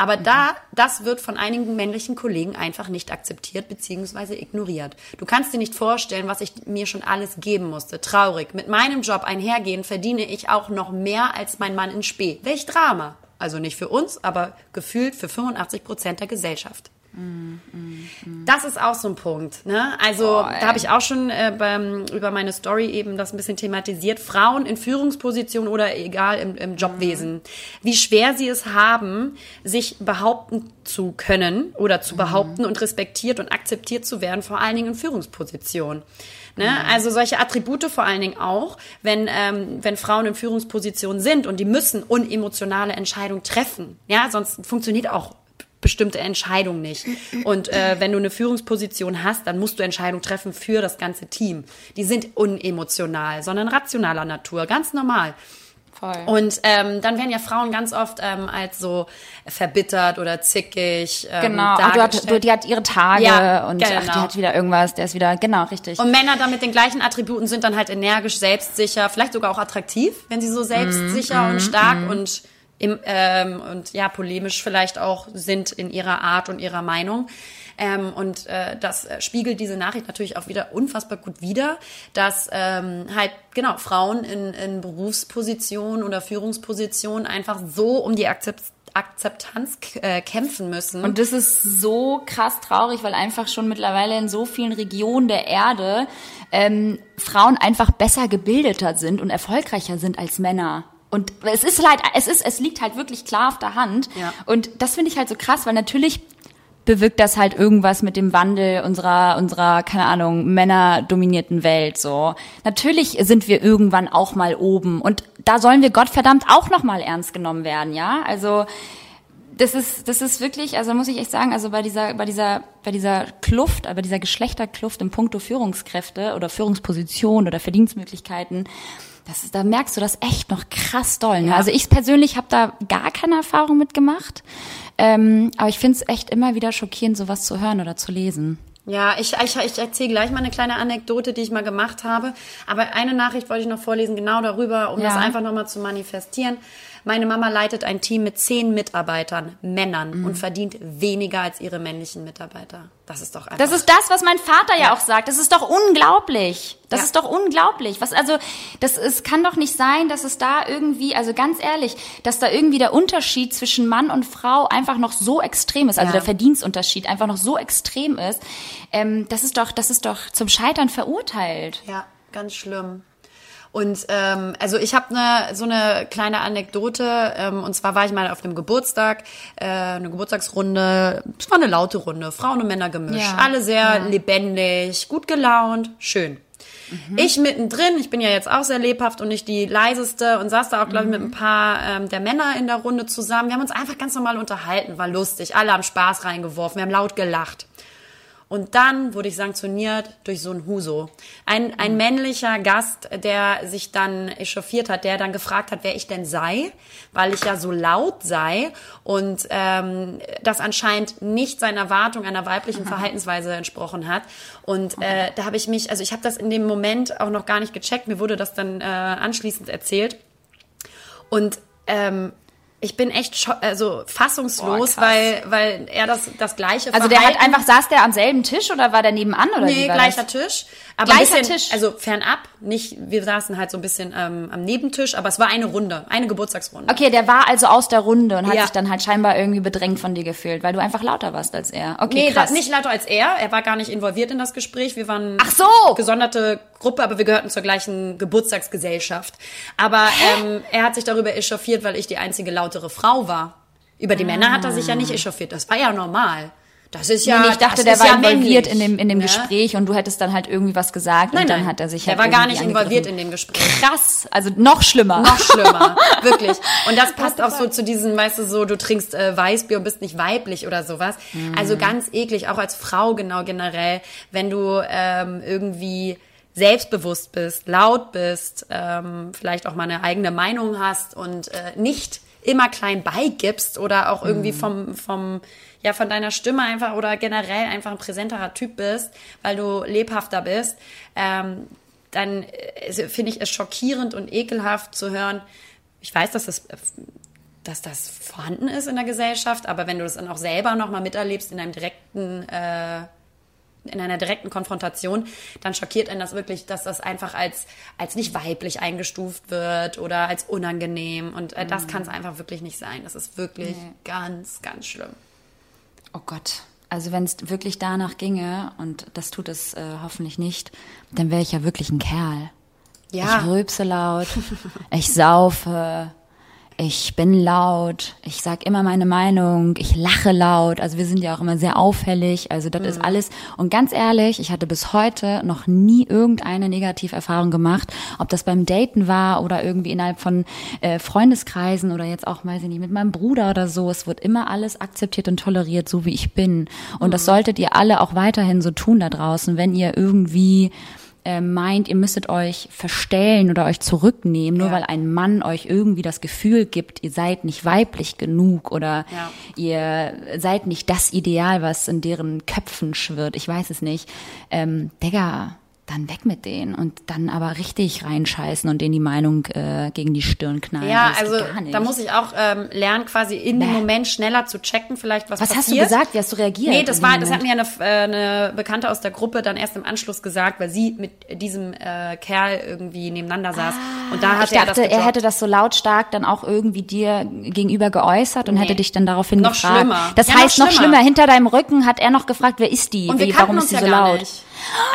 Aber da, das wird von einigen männlichen Kollegen einfach nicht akzeptiert bzw. ignoriert. Du kannst dir nicht vorstellen, was ich mir schon alles geben musste. Traurig. Mit meinem Job einhergehen verdiene ich auch noch mehr als mein Mann in Spee. Welch Drama. Also nicht für uns, aber gefühlt für 85 Prozent der Gesellschaft. Das ist auch so ein Punkt. Ne? Also da habe ich auch schon äh, beim, über meine Story eben das ein bisschen thematisiert. Frauen in Führungspositionen oder egal im, im Jobwesen, wie schwer sie es haben, sich behaupten zu können oder zu behaupten und respektiert und akzeptiert zu werden, vor allen Dingen in Führungspositionen. Ne? Also solche Attribute vor allen Dingen auch, wenn, ähm, wenn Frauen in Führungspositionen sind und die müssen unemotionale Entscheidungen treffen. Ja, sonst funktioniert auch bestimmte Entscheidung nicht. Und äh, wenn du eine Führungsposition hast, dann musst du Entscheidungen treffen für das ganze Team. Die sind unemotional, sondern rationaler Natur, ganz normal. Voll. Und ähm, dann werden ja Frauen ganz oft ähm, als so verbittert oder zickig ähm, Genau, ach, du hat, du, die hat ihre Tage Ja, und ach, die genau. hat wieder irgendwas, der ist wieder, genau, richtig. Und Männer dann mit den gleichen Attributen sind dann halt energisch, selbstsicher, vielleicht sogar auch attraktiv, wenn sie so selbstsicher Mhm, und stark und im, ähm, und ja polemisch vielleicht auch sind in ihrer Art und ihrer Meinung. Ähm, und äh, das äh, spiegelt diese Nachricht natürlich auch wieder unfassbar gut wider, dass ähm, halt genau Frauen in, in Berufspositionen oder Führungspositionen einfach so um die Akzept Akzeptanz äh, kämpfen müssen. Und das ist so krass traurig, weil einfach schon mittlerweile in so vielen Regionen der Erde ähm, Frauen einfach besser gebildeter sind und erfolgreicher sind als Männer. Und es ist halt, es ist, es liegt halt wirklich klar auf der Hand. Ja. Und das finde ich halt so krass, weil natürlich bewirkt das halt irgendwas mit dem Wandel unserer, unserer, keine Ahnung, männerdominierten Welt, so. Natürlich sind wir irgendwann auch mal oben und da sollen wir Gottverdammt auch noch mal ernst genommen werden, ja? Also, das ist, das ist wirklich, also muss ich echt sagen, also bei dieser, bei dieser, bei dieser Kluft, bei dieser Geschlechterkluft im Punkto Führungskräfte oder Führungsposition oder Verdienstmöglichkeiten, das ist, da merkst du das echt noch krass doll. Ne? Ja. Also ich persönlich habe da gar keine Erfahrung mitgemacht, ähm, aber ich finde es echt immer wieder schockierend, sowas zu hören oder zu lesen. Ja, ich, ich, ich erzähle gleich mal eine kleine Anekdote, die ich mal gemacht habe. Aber eine Nachricht wollte ich noch vorlesen, genau darüber, um Ja. das einfach nochmal zu manifestieren. Meine Mama leitet ein Team mit zehn Mitarbeitern, Männern, Mhm. und verdient weniger als ihre männlichen Mitarbeiter. Das ist doch einfach. Das ist das, was mein Vater ja, auch sagt. Das ist doch unglaublich. Das Ja. ist doch unglaublich. Was also, das es kann doch nicht sein, dass es da irgendwie, also ganz ehrlich, dass da irgendwie der Unterschied zwischen Mann und Frau einfach noch so extrem ist, also Ja. der Verdienstunterschied einfach noch so extrem ist. Ähm, das ist doch, das ist doch zum Scheitern verurteilt. Ja, ganz schlimm. Und ähm, also ich habe ne, so eine kleine Anekdote. Ähm, und zwar war ich mal auf einem Geburtstag, äh, eine Geburtstagsrunde. Es war eine laute Runde, Frauen und Männer gemischt. Ja, Alle sehr lebendig, gut gelaunt, schön. Ich mittendrin, ich bin ja jetzt auch sehr lebhaft und nicht die leiseste und saß da auch, glaube ich, mit ein paar ähm, der Männer in der Runde zusammen. Wir haben uns einfach ganz normal unterhalten, war lustig. Alle haben Spaß reingeworfen, wir haben laut gelacht. Und dann wurde ich sanktioniert durch so einen Huso. Ein, ein männlicher Gast, der sich dann echauffiert hat, der dann gefragt hat, wer ich denn sei, weil ich ja so laut sei und ähm, das anscheinend nicht seiner Erwartung einer weiblichen Verhaltensweise entsprochen hat. Und äh, da habe ich mich, also ich habe das in dem Moment auch noch gar nicht gecheckt, mir wurde das dann äh, anschließend erzählt. Und ähm, ich bin echt also fassungslos, Boah, weil, weil er das, das gleiche Also der hat Verhalten- einfach, saß der am selben Tisch oder war der nebenan oder Nee, war gleicher das? Tisch. Aber Gleicher bisschen, Tisch. Also fernab, nicht, wir saßen halt so ein bisschen ähm, am Nebentisch, aber es war eine Runde, eine Geburtstagsrunde. Okay, der war also aus der Runde und hat Ja. sich dann halt scheinbar irgendwie bedrängt von dir gefühlt, weil du einfach lauter warst als er. Okay, Nee, krass. nicht lauter als er. Er war gar nicht involviert in das Gespräch. Wir waren Ach so! gesonderte Gruppe, aber wir gehörten zur gleichen Geburtstagsgesellschaft. Aber ähm, er hat sich darüber echauffiert, weil ich die einzige lautere Frau war. Über die Männer hat er sich ja nicht echauffiert. Das war ja normal. Das ist ja. Nee, ich dachte, der war ja involviert männlich, in dem, in dem ne? Gespräch und du hättest dann halt irgendwie was gesagt Nein, und dann nein. hat er sich Der halt war gar nicht involviert in dem Gespräch. Krass, also noch schlimmer. Noch schlimmer, [laughs] wirklich. Und das passt auch so zu diesen, weißt du, so, du trinkst äh, Weißbier und bist nicht weiblich oder sowas. Also ganz eklig, auch als Frau genau generell, wenn du ähm, irgendwie selbstbewusst bist, laut bist, ähm, vielleicht auch mal eine eigene Meinung hast und äh, nicht immer klein beigibst oder auch irgendwie vom, vom, ja, von deiner Stimme einfach oder generell einfach ein präsenterer Typ bist, weil du lebhafter bist, ähm, dann äh, finde ich es schockierend und ekelhaft zu hören. Ich weiß, dass das, dass das vorhanden ist in der Gesellschaft, aber wenn du das dann auch selber nochmal miterlebst in einem direkten, äh, in einer direkten Konfrontation, dann schockiert einen das wirklich, dass das einfach als, als nicht weiblich eingestuft wird oder als unangenehm. Und äh, das kann es einfach wirklich nicht sein. Das ist wirklich ganz, ganz schlimm. Oh Gott. Also wenn es wirklich danach ginge, und das tut es äh, hoffentlich nicht, dann wäre ich ja wirklich ein Kerl. Ja. Ich rülpse laut, [laughs] ich saufe, ich bin laut, ich sag immer meine Meinung, ich lache laut. Also wir sind ja auch immer sehr auffällig. Also das ist alles. Und ganz ehrlich, ich hatte bis heute noch nie irgendeine Negativerfahrung gemacht, ob das beim Daten war oder irgendwie innerhalb von äh, Freundeskreisen oder jetzt auch, weiß ich nicht, mit meinem Bruder oder so. Es wird immer alles akzeptiert und toleriert, so wie ich bin. Und das solltet ihr alle auch weiterhin so tun da draußen, wenn ihr irgendwie äh, meint, ihr müsstet euch verstellen oder euch zurücknehmen, nur Ja. weil ein Mann euch irgendwie das Gefühl gibt, ihr seid nicht weiblich genug oder Ja. ihr seid nicht das Ideal, was in deren Köpfen schwirrt. Ich weiß es nicht. Ähm, Digga, dann weg mit denen und dann aber richtig reinscheißen und denen die Meinung äh, gegen die Stirn knallen. Ja, Das also da muss ich auch ähm, lernen, quasi in dem. Moment schneller zu checken, vielleicht was, Was hast du passiert. gesagt? Wie hast du reagiert Nee, das war, das hat Moment? mir eine, äh, eine Bekannte aus der Gruppe dann erst im Anschluss gesagt, weil sie mit diesem äh, Kerl irgendwie nebeneinander saß. und da hat Ah, ich er das dachte, er gedroppt. hätte das so lautstark dann auch irgendwie dir gegenüber geäußert und Nee. hätte dich dann daraufhin Noch gefragt. schlimmer. Das Ja, noch heißt noch schlimmer. schlimmer. Hinter deinem Rücken hat er noch gefragt, wer ist die? Und wir Wie, warum ist sie ja so gar laut? nicht.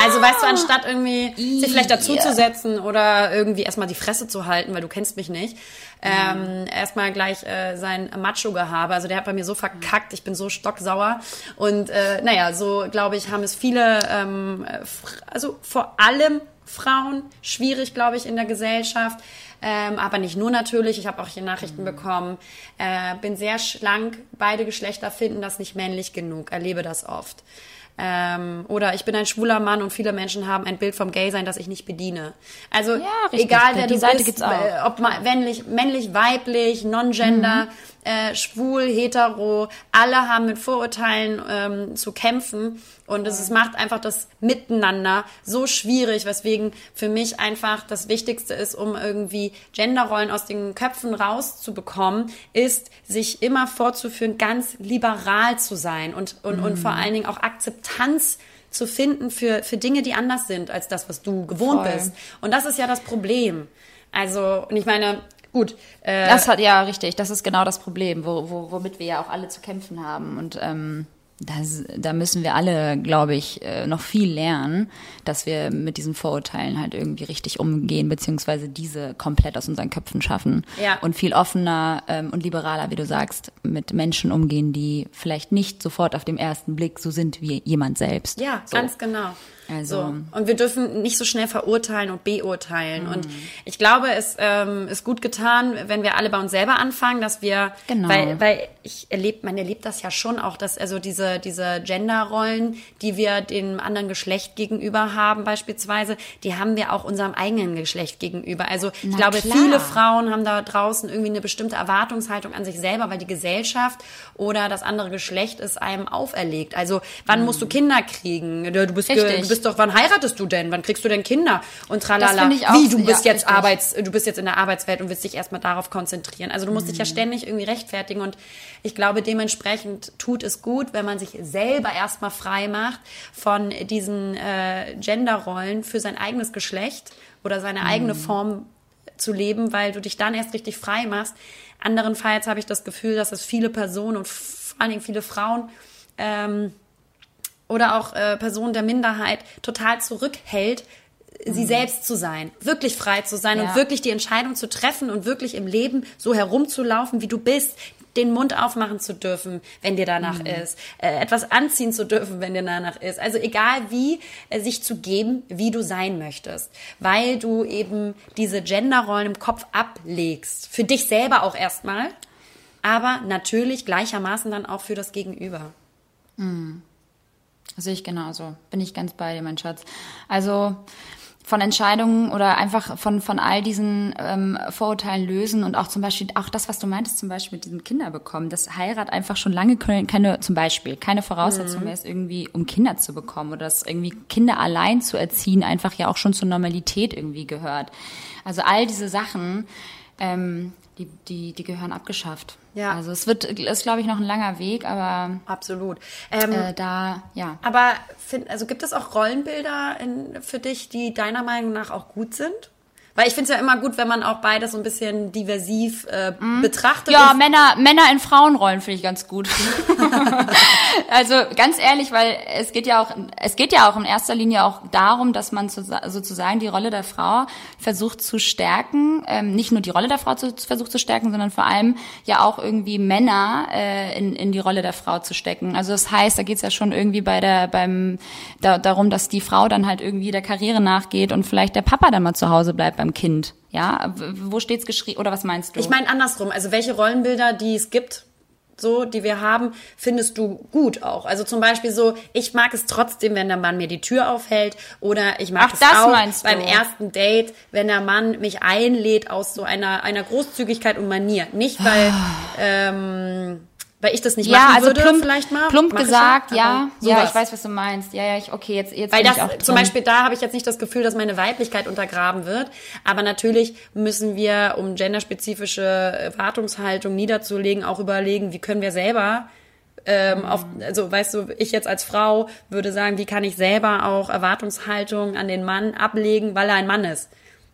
Also weißt du, anstatt irgendwie sich vielleicht dazu zu setzen oder irgendwie erstmal die Fresse zu halten, weil du kennst mich nicht, ähm, erstmal gleich äh, sein Macho-Gehabe. Also der hat bei mir so verkackt, ich bin so stocksauer. Und äh, naja, so glaube ich, haben es viele, ähm, äh, also vor allem Frauen schwierig, glaube ich, in der Gesellschaft. Ähm, aber nicht nur natürlich. Ich habe auch hier Nachrichten bekommen. Äh, bin sehr schlank. Beide Geschlechter finden das nicht männlich genug. Erlebe das oft. Ähm, oder ich bin ein schwuler Mann und viele Menschen haben ein Bild vom Gay-Sein, das ich nicht bediene. Also richtig. egal wer Die du Seite bist, gibt's auch. äh, ob männlich, männlich, weiblich, non-gender, äh, schwul, hetero, alle haben mit Vorurteilen ähm, zu kämpfen und es ist- macht einfach das Miteinander so schwierig, weswegen für mich einfach das Wichtigste ist, um irgendwie Genderrollen aus den Köpfen rauszubekommen, ist, sich immer vorzuführen, ganz liberal zu sein und, und, und vor allen Dingen auch Akzeptanz zu finden für, für Dinge, die anders sind als das, was du gewohnt Voll. bist. Und das ist ja das Problem. Also, und ich meine, gut, äh, Das hat ja richtig, das ist genau das Problem, wo, wo, womit wir ja auch alle zu kämpfen haben. Und ähm, das, da müssen wir alle, glaube ich, äh, noch viel lernen, dass wir mit diesen Vorurteilen halt irgendwie richtig umgehen, beziehungsweise diese komplett aus unseren Köpfen schaffen. Ja. Und viel offener ähm, und liberaler, wie du sagst, mit Menschen umgehen, die vielleicht nicht sofort auf dem ersten Blick so sind wie jemand selbst. Ja, so. ganz genau. Also- so. Und wir dürfen nicht so schnell verurteilen und beurteilen. Mhm. Und ich glaube, es ähm, ist gut getan, wenn wir alle bei uns selber anfangen, dass wir, Genau. weil, weil ich erlebe, man erlebt das ja schon auch, dass also diese, diese Genderrollen, die wir dem anderen Geschlecht gegenüber haben beispielsweise, die haben wir auch unserem eigenen Geschlecht gegenüber. Also ich Na glaube, klar. viele Frauen haben da draußen irgendwie eine bestimmte Erwartungshaltung an sich selber, weil die Gesellschaft oder das andere Geschlecht es einem auferlegt. Also wann musst du Kinder kriegen? Du bist, Richtig. du bist doch, wann heiratest du denn? Wann kriegst du denn Kinder? Und tralala. finde ich auch- Wie, du bist ja, jetzt richtig. Arbeits, du bist jetzt in der Arbeitswelt und willst dich erstmal darauf konzentrieren. Also du musst Mhm. dich ja ständig irgendwie rechtfertigen und ich glaube, dementsprechend tut es gut, wenn man sich selber erstmal frei macht von diesen äh, Genderrollen für sein eigenes Geschlecht oder seine Mhm. eigene Form zu leben, weil du dich dann erst richtig frei machst. Anderenfalls habe ich das Gefühl, dass es viele Personen und vor allen Dingen viele Frauen ähm, oder auch äh, Personen der Minderheit total zurückhält, sie selbst zu sein, wirklich frei zu sein Ja. und wirklich die Entscheidung zu treffen und wirklich im Leben so herumzulaufen, wie du bist, den Mund aufmachen zu dürfen, wenn dir danach ist, äh, etwas anziehen zu dürfen, wenn dir danach ist. Also egal wie, äh, sich zu geben, wie du sein möchtest, weil du eben diese Genderrollen im Kopf ablegst. Für dich selber auch erstmal, aber natürlich gleichermaßen dann auch für das Gegenüber. Sehe ich genauso. Bin ich ganz bei dir, mein Schatz. Also von Entscheidungen oder einfach von, von all diesen ähm, Vorurteilen lösen und auch zum Beispiel, auch das, was du meintest, zum Beispiel mit diesem Kinder bekommen, dass Heirat einfach schon lange keine, keine zum Beispiel, keine Voraussetzung mehr ist, irgendwie, um Kinder zu bekommen oder dass irgendwie Kinder allein zu erziehen einfach ja auch schon zur Normalität irgendwie gehört. Also all diese Sachen, ähm, die, die, die gehören abgeschafft. Ja. Also es wird, ist glaube ich noch ein langer Weg, aber Absolut. Ähm, äh, da, ja. Aber find, also gibt es auch Rollenbilder in, für dich, die deiner Meinung nach auch gut sind? Weil ich finde es ja immer gut, wenn man auch beides so ein bisschen diversiv äh, betrachtet. Ja, Männer, Männer in Frauenrollen finde ich ganz gut. [laughs] also ganz ehrlich, weil es geht ja auch, es geht ja auch in erster Linie auch darum, dass man zu, sozusagen die Rolle der Frau versucht zu stärken. Ähm, nicht nur die Rolle der Frau zu, versucht zu stärken, sondern vor allem ja auch irgendwie Männer äh, in, in die Rolle der Frau zu stecken. Also das heißt, da geht's ja schon irgendwie bei der, beim, da, darum, dass die Frau dann halt irgendwie der Karriere nachgeht und vielleicht der Papa dann mal zu Hause bleibt beim Kind. Ja, wo steht's geschrieben? Oder was meinst du? Ich meine andersrum. Also welche Rollenbilder, die es gibt, so, die wir haben, findest du gut auch? Also zum Beispiel so, ich mag es trotzdem, wenn der Mann mir die Tür aufhält oder ich mag Ach, es das auch beim ersten Date, wenn der Mann mich einlädt aus so einer, einer Großzügigkeit und Manier. Nicht, weil, ähm, weil ich das nicht ja, machen also würde, plump, vielleicht mal. plump Mach ich gesagt, ja. aber Ja, sowas. ich weiß, was du meinst. Ja, ja, ich, okay, jetzt, jetzt Weil das zum. Beispiel, da habe ich jetzt nicht das Gefühl, dass meine Weiblichkeit untergraben wird. Aber natürlich müssen wir, um genderspezifische Erwartungshaltung niederzulegen, auch überlegen, wie können wir selber ähm, auf, also weißt du, ich jetzt als Frau würde sagen, wie kann ich selber auch Erwartungshaltung an den Mann ablegen, weil er ein Mann ist.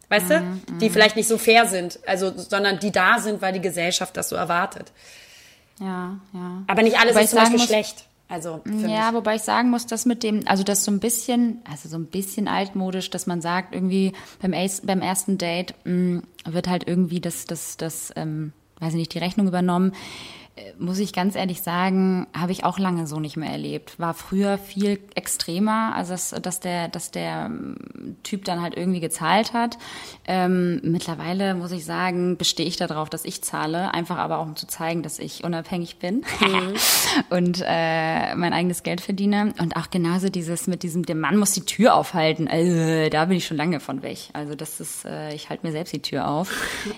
Weißt du? Die vielleicht nicht so fair sind, also, sondern die da sind, weil die Gesellschaft das so erwartet. Ja, ja. Aber nicht alles Wobei ist zum ich Beispiel muss- schlecht. Also, für mich. Ja, wobei ich sagen muss, dass mit dem, also das so ein bisschen, also so ein bisschen altmodisch, dass man sagt, irgendwie beim, Ace, beim ersten Date mh, wird halt irgendwie das, das, das, ähm, weiß ich nicht, die Rechnung übernommen. Äh, Muss ich ganz ehrlich sagen, habe ich auch lange so nicht mehr erlebt. War früher viel extremer, also dass, dass der, dass der ähm, Typ dann halt irgendwie gezahlt hat. Ähm, mittlerweile muss ich sagen, bestehe ich darauf, dass ich zahle, einfach aber auch um zu zeigen, dass ich unabhängig bin [laughs] und äh, mein eigenes Geld verdiene. Und auch genauso dieses mit diesem, der Mann muss die Tür aufhalten. Also, da bin ich schon lange von weg. Also das ist, äh, ich halte mir selbst die Tür auf.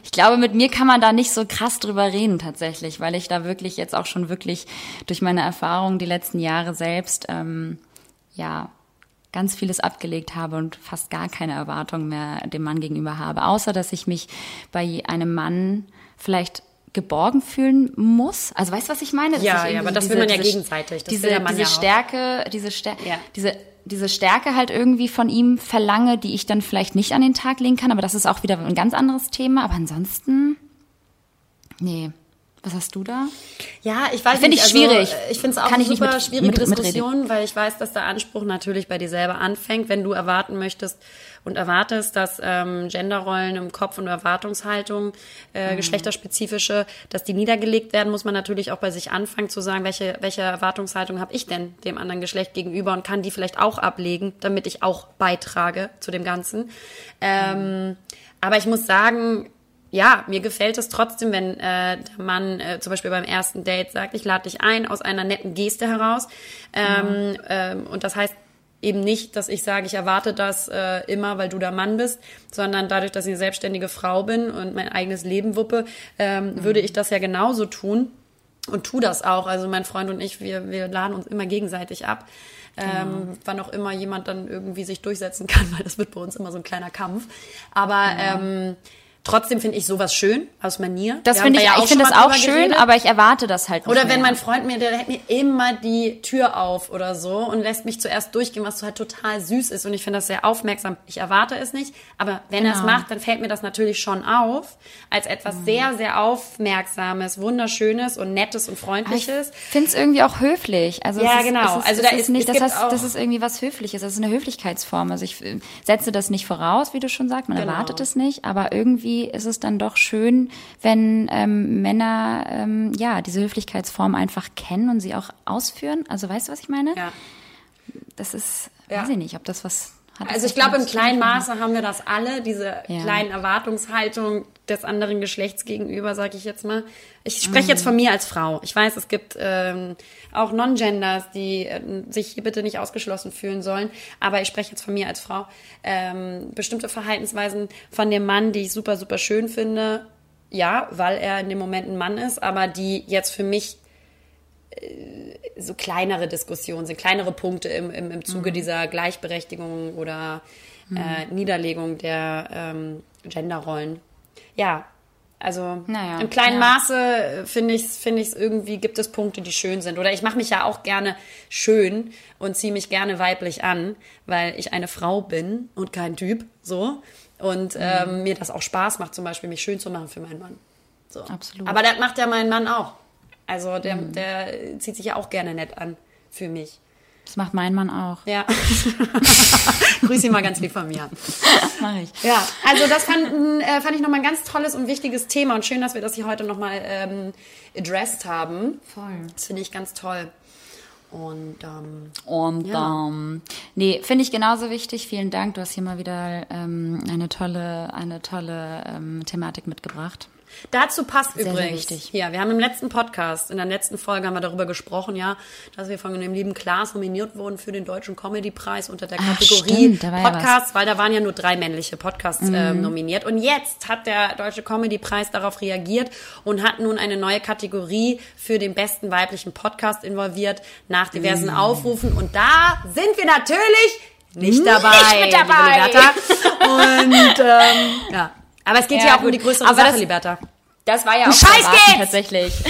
Ich glaube, mit mir kann man da nicht so krass drüber reden tatsächlich, weil ich da wirklich jetzt auch schon wirklich durch meine Erfahrungen die letzten Jahre selbst, ähm, ja, ganz vieles abgelegt habe und fast gar keine Erwartungen mehr dem Mann gegenüber habe, außer dass ich mich bei einem Mann vielleicht geborgen fühlen muss. Also weißt du, was ich meine? Ja, ja, aber das will man ja gegenseitig. Das diese will der Mann diese ja. Stärke, diese Stärke, Ja. diese diese Stärke halt irgendwie von ihm verlange, die ich dann vielleicht nicht an den Tag legen kann, aber das ist auch wieder ein ganz anderes Thema. Aber ansonsten, nee. Was hast du da? Ja, ich weiß Finde nicht. ich schwierig. Also, äh, ich finde es auch Kann ich nicht super mit- schwierige mit- mitreden. Diskussion, weil ich weiß, dass der Anspruch natürlich bei dir selber anfängt, wenn du erwarten möchtest und erwartest, dass ähm, Genderrollen im Kopf und Erwartungshaltung, äh, Mhm. geschlechterspezifische, dass die niedergelegt werden, muss man natürlich auch bei sich anfangen zu sagen, welche, welche Erwartungshaltung habe ich denn dem anderen Geschlecht gegenüber und kann die vielleicht auch ablegen, damit ich auch beitrage zu dem Ganzen. Ähm, aber ich muss sagen, ja, mir gefällt es trotzdem, wenn äh, der Mann äh, zum Beispiel beim ersten Date sagt, ich lade dich ein aus einer netten Geste heraus. Ähm, ähm, und das heißt eben nicht, dass ich sage, ich erwarte das äh, immer, weil du der Mann bist, sondern dadurch, dass ich eine selbstständige Frau bin und mein eigenes Leben wuppe, ähm, würde ich das ja genauso tun und tu das auch. Also mein Freund und ich, wir, wir laden uns immer gegenseitig ab. Ähm, wann auch immer jemand dann irgendwie sich durchsetzen kann, [laughs] weil das wird bei uns immer so ein kleiner Kampf. Aber ähm, Trotzdem finde ich sowas schön aus Manier. Das finde ich, ja ich finde das auch schön, geredet. aber ich erwarte das halt nicht Oder wenn mehr. mein Freund mir, der hält mir immer die Tür auf oder so und lässt mich zuerst durchgehen, was so halt total süß ist. Und ich finde das sehr aufmerksam. Ich erwarte es nicht, aber wenn er es Genau. macht, dann fällt mir das natürlich schon auf als etwas Mhm. sehr, sehr aufmerksames, wunderschönes und nettes und Aber ich freundliches. finde es irgendwie auch höflich. Also Ja, es ist, genau. Ist, Also da ist nicht, das heißt, das ist irgendwie was Höfliches. Das ist eine Höflichkeitsform. Also ich äh, setze das nicht voraus, wie du schon sagst. Man Genau. erwartet es nicht. Aber irgendwie ist es dann doch schön, wenn ähm, Männer ähm, ja diese Höflichkeitsform einfach kennen und sie auch ausführen. Also weißt du, was ich meine? Ja. Das ist, Ja. weiß ich nicht, ob das was hat. Also ich glaube, im kleinen? Maße haben wir das alle, diese Ja. kleinen Erwartungshaltung des anderen Geschlechts gegenüber, sage ich jetzt mal. Ich spreche jetzt von mir als Frau. Ich weiß, es gibt ähm, auch Non-Genders, die äh, sich hier bitte nicht ausgeschlossen fühlen sollen, aber ich spreche jetzt von mir als Frau. Ähm, bestimmte Verhaltensweisen von dem Mann, die ich super, super schön finde, ja, weil er in dem Moment ein Mann ist, aber die jetzt für mich so kleinere Diskussionen sind, kleinere Punkte im, im, im Zuge Mhm. dieser Gleichberechtigung oder äh, Niederlegung der ähm, Genderrollen. Ja, also Naja, im kleinen ja. Maße äh, finde ich es ich's irgendwie, gibt es Punkte, die schön sind. Oder ich mache mich ja auch gerne schön und ziehe mich gerne weiblich an, weil ich eine Frau bin und kein Typ, so. Und Mhm. ähm, mir das auch Spaß macht, zum Beispiel mich schön zu machen für meinen Mann. So. Absolut. Aber das macht ja mein Mann auch. Also der, der zieht sich ja auch gerne nett an für mich. Das macht mein Mann auch. Ja. [laughs] Grüß ihn mal ganz lieb von mir. Das mache ich. Ja, also das fand, äh, fand ich nochmal ein ganz tolles und wichtiges Thema und schön, dass wir das hier heute nochmal ähm, addressed haben. Voll. Das finde ich ganz toll. Und ähm, Und Ja. ähm, nee, finde ich genauso wichtig. Vielen Dank. Du hast hier mal wieder ähm, eine tolle, eine tolle ähm, Thematik mitgebracht. Dazu passt sehr übrigens, wichtig. hier, wir haben im letzten Podcast, in der letzten Folge haben wir darüber gesprochen, ja, dass wir von dem lieben Klaas nominiert wurden für den Deutschen Comedy-Preis unter der Ach, Kategorie stimmt, war ja Podcasts, weil da waren ja nur drei männliche Podcasts Mhm. ähm, nominiert. Und jetzt hat der Deutsche Comedy-Preis darauf reagiert und hat nun eine neue Kategorie für den besten weiblichen Podcast involviert, nach diversen Mhm. Aufrufen. Und da sind wir natürlich nicht dabei, mit dabei. [laughs] Und ähm, ja. Aber es geht Ja, ja, auch um gut. die größere Aber Sache, das- Liberta. Das war ja auch zu Scheiß erwarten, geht's! tatsächlich. [laughs]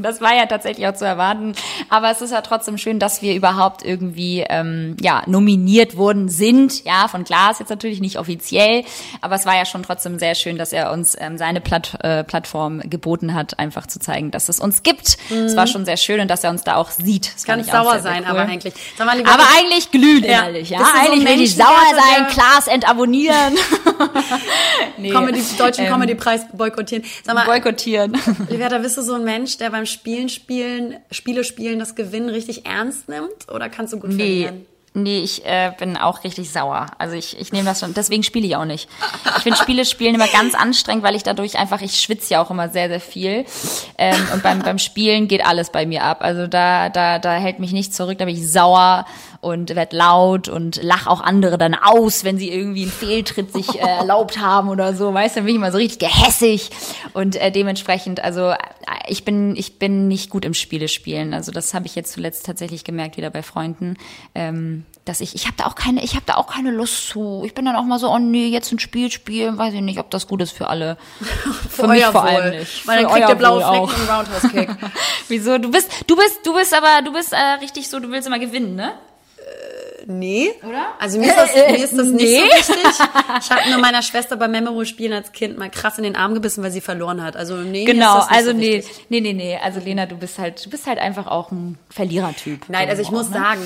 Das war ja tatsächlich auch zu erwarten. Aber es ist ja trotzdem schön, dass wir überhaupt irgendwie ähm, ja nominiert worden sind. Ja, von Glas jetzt natürlich nicht offiziell, aber es war ja schon trotzdem sehr schön, dass er uns ähm, seine Platt, äh, Plattform geboten hat, einfach zu zeigen, dass es uns gibt. Es war schon sehr schön und dass er uns da auch sieht. Das Kann auch sauer sein, cool. aber eigentlich. Mal, Aber eigentlich glühen Ja. innerlich, ja. Du so eigentlich will ich sauer sein, Klaas entabonnieren. [laughs] [laughs] nee. Comedy, deutschen Ähm, Comedy-Preis boykottieren. Sag mal, Boykottieren. [laughs] Liberta, bist du so ein Mensch, der beim Spielen, Spielen, Spiele spielen das Gewinnen richtig ernst nimmt? Oder kannst du gut Nee, verlieren? nee, ich äh, bin auch richtig sauer. Also ich, ich nehme das schon, deswegen spiele ich auch nicht. Ich finde Spiele spielen immer ganz anstrengend, weil ich dadurch einfach, ich schwitze ja auch immer sehr, sehr viel. Ähm, und beim, beim Spielen geht alles bei mir ab. Also da, da, da hält mich nichts zurück, da bin ich sauer und werd laut und lach auch andere dann aus, wenn sie irgendwie einen Fehltritt sich äh, [laughs] erlaubt haben oder so. Weißt du, dann bin ich immer so richtig gehässig. Und äh, dementsprechend, also äh, ich bin, ich bin nicht gut im Spiele spielen. Also das habe ich jetzt zuletzt tatsächlich gemerkt, wieder bei Freunden. Ähm, dass ich, ich habe da auch keine, ich habe da auch keine Lust zu. Ich bin dann auch mal so, oh nee, jetzt ein Spiel spielen, weiß ich nicht, ob das gut ist für alle. [laughs] Für, mich euer vor Wohl. allem nicht. Weil dann Für kriegt der blaue Fleck einen Roundhouse-Kick. [laughs] Wieso? Du bist, du bist, du bist aber, du bist äh, richtig so, du willst immer gewinnen, ne? Nee. Oder? Also mir ist das, mir ist das Nee. nicht so wichtig. Ich habe nur meiner Schwester beim Memory spielen als Kind mal krass in den Arm gebissen, weil sie verloren hat. Also nee, Genau, ist das nicht also so nee, wichtig. nee, nee, nee. Also Lena, du bist halt, du bist halt einfach auch ein Verlierertyp. Nein, also ich muss ne? sagen,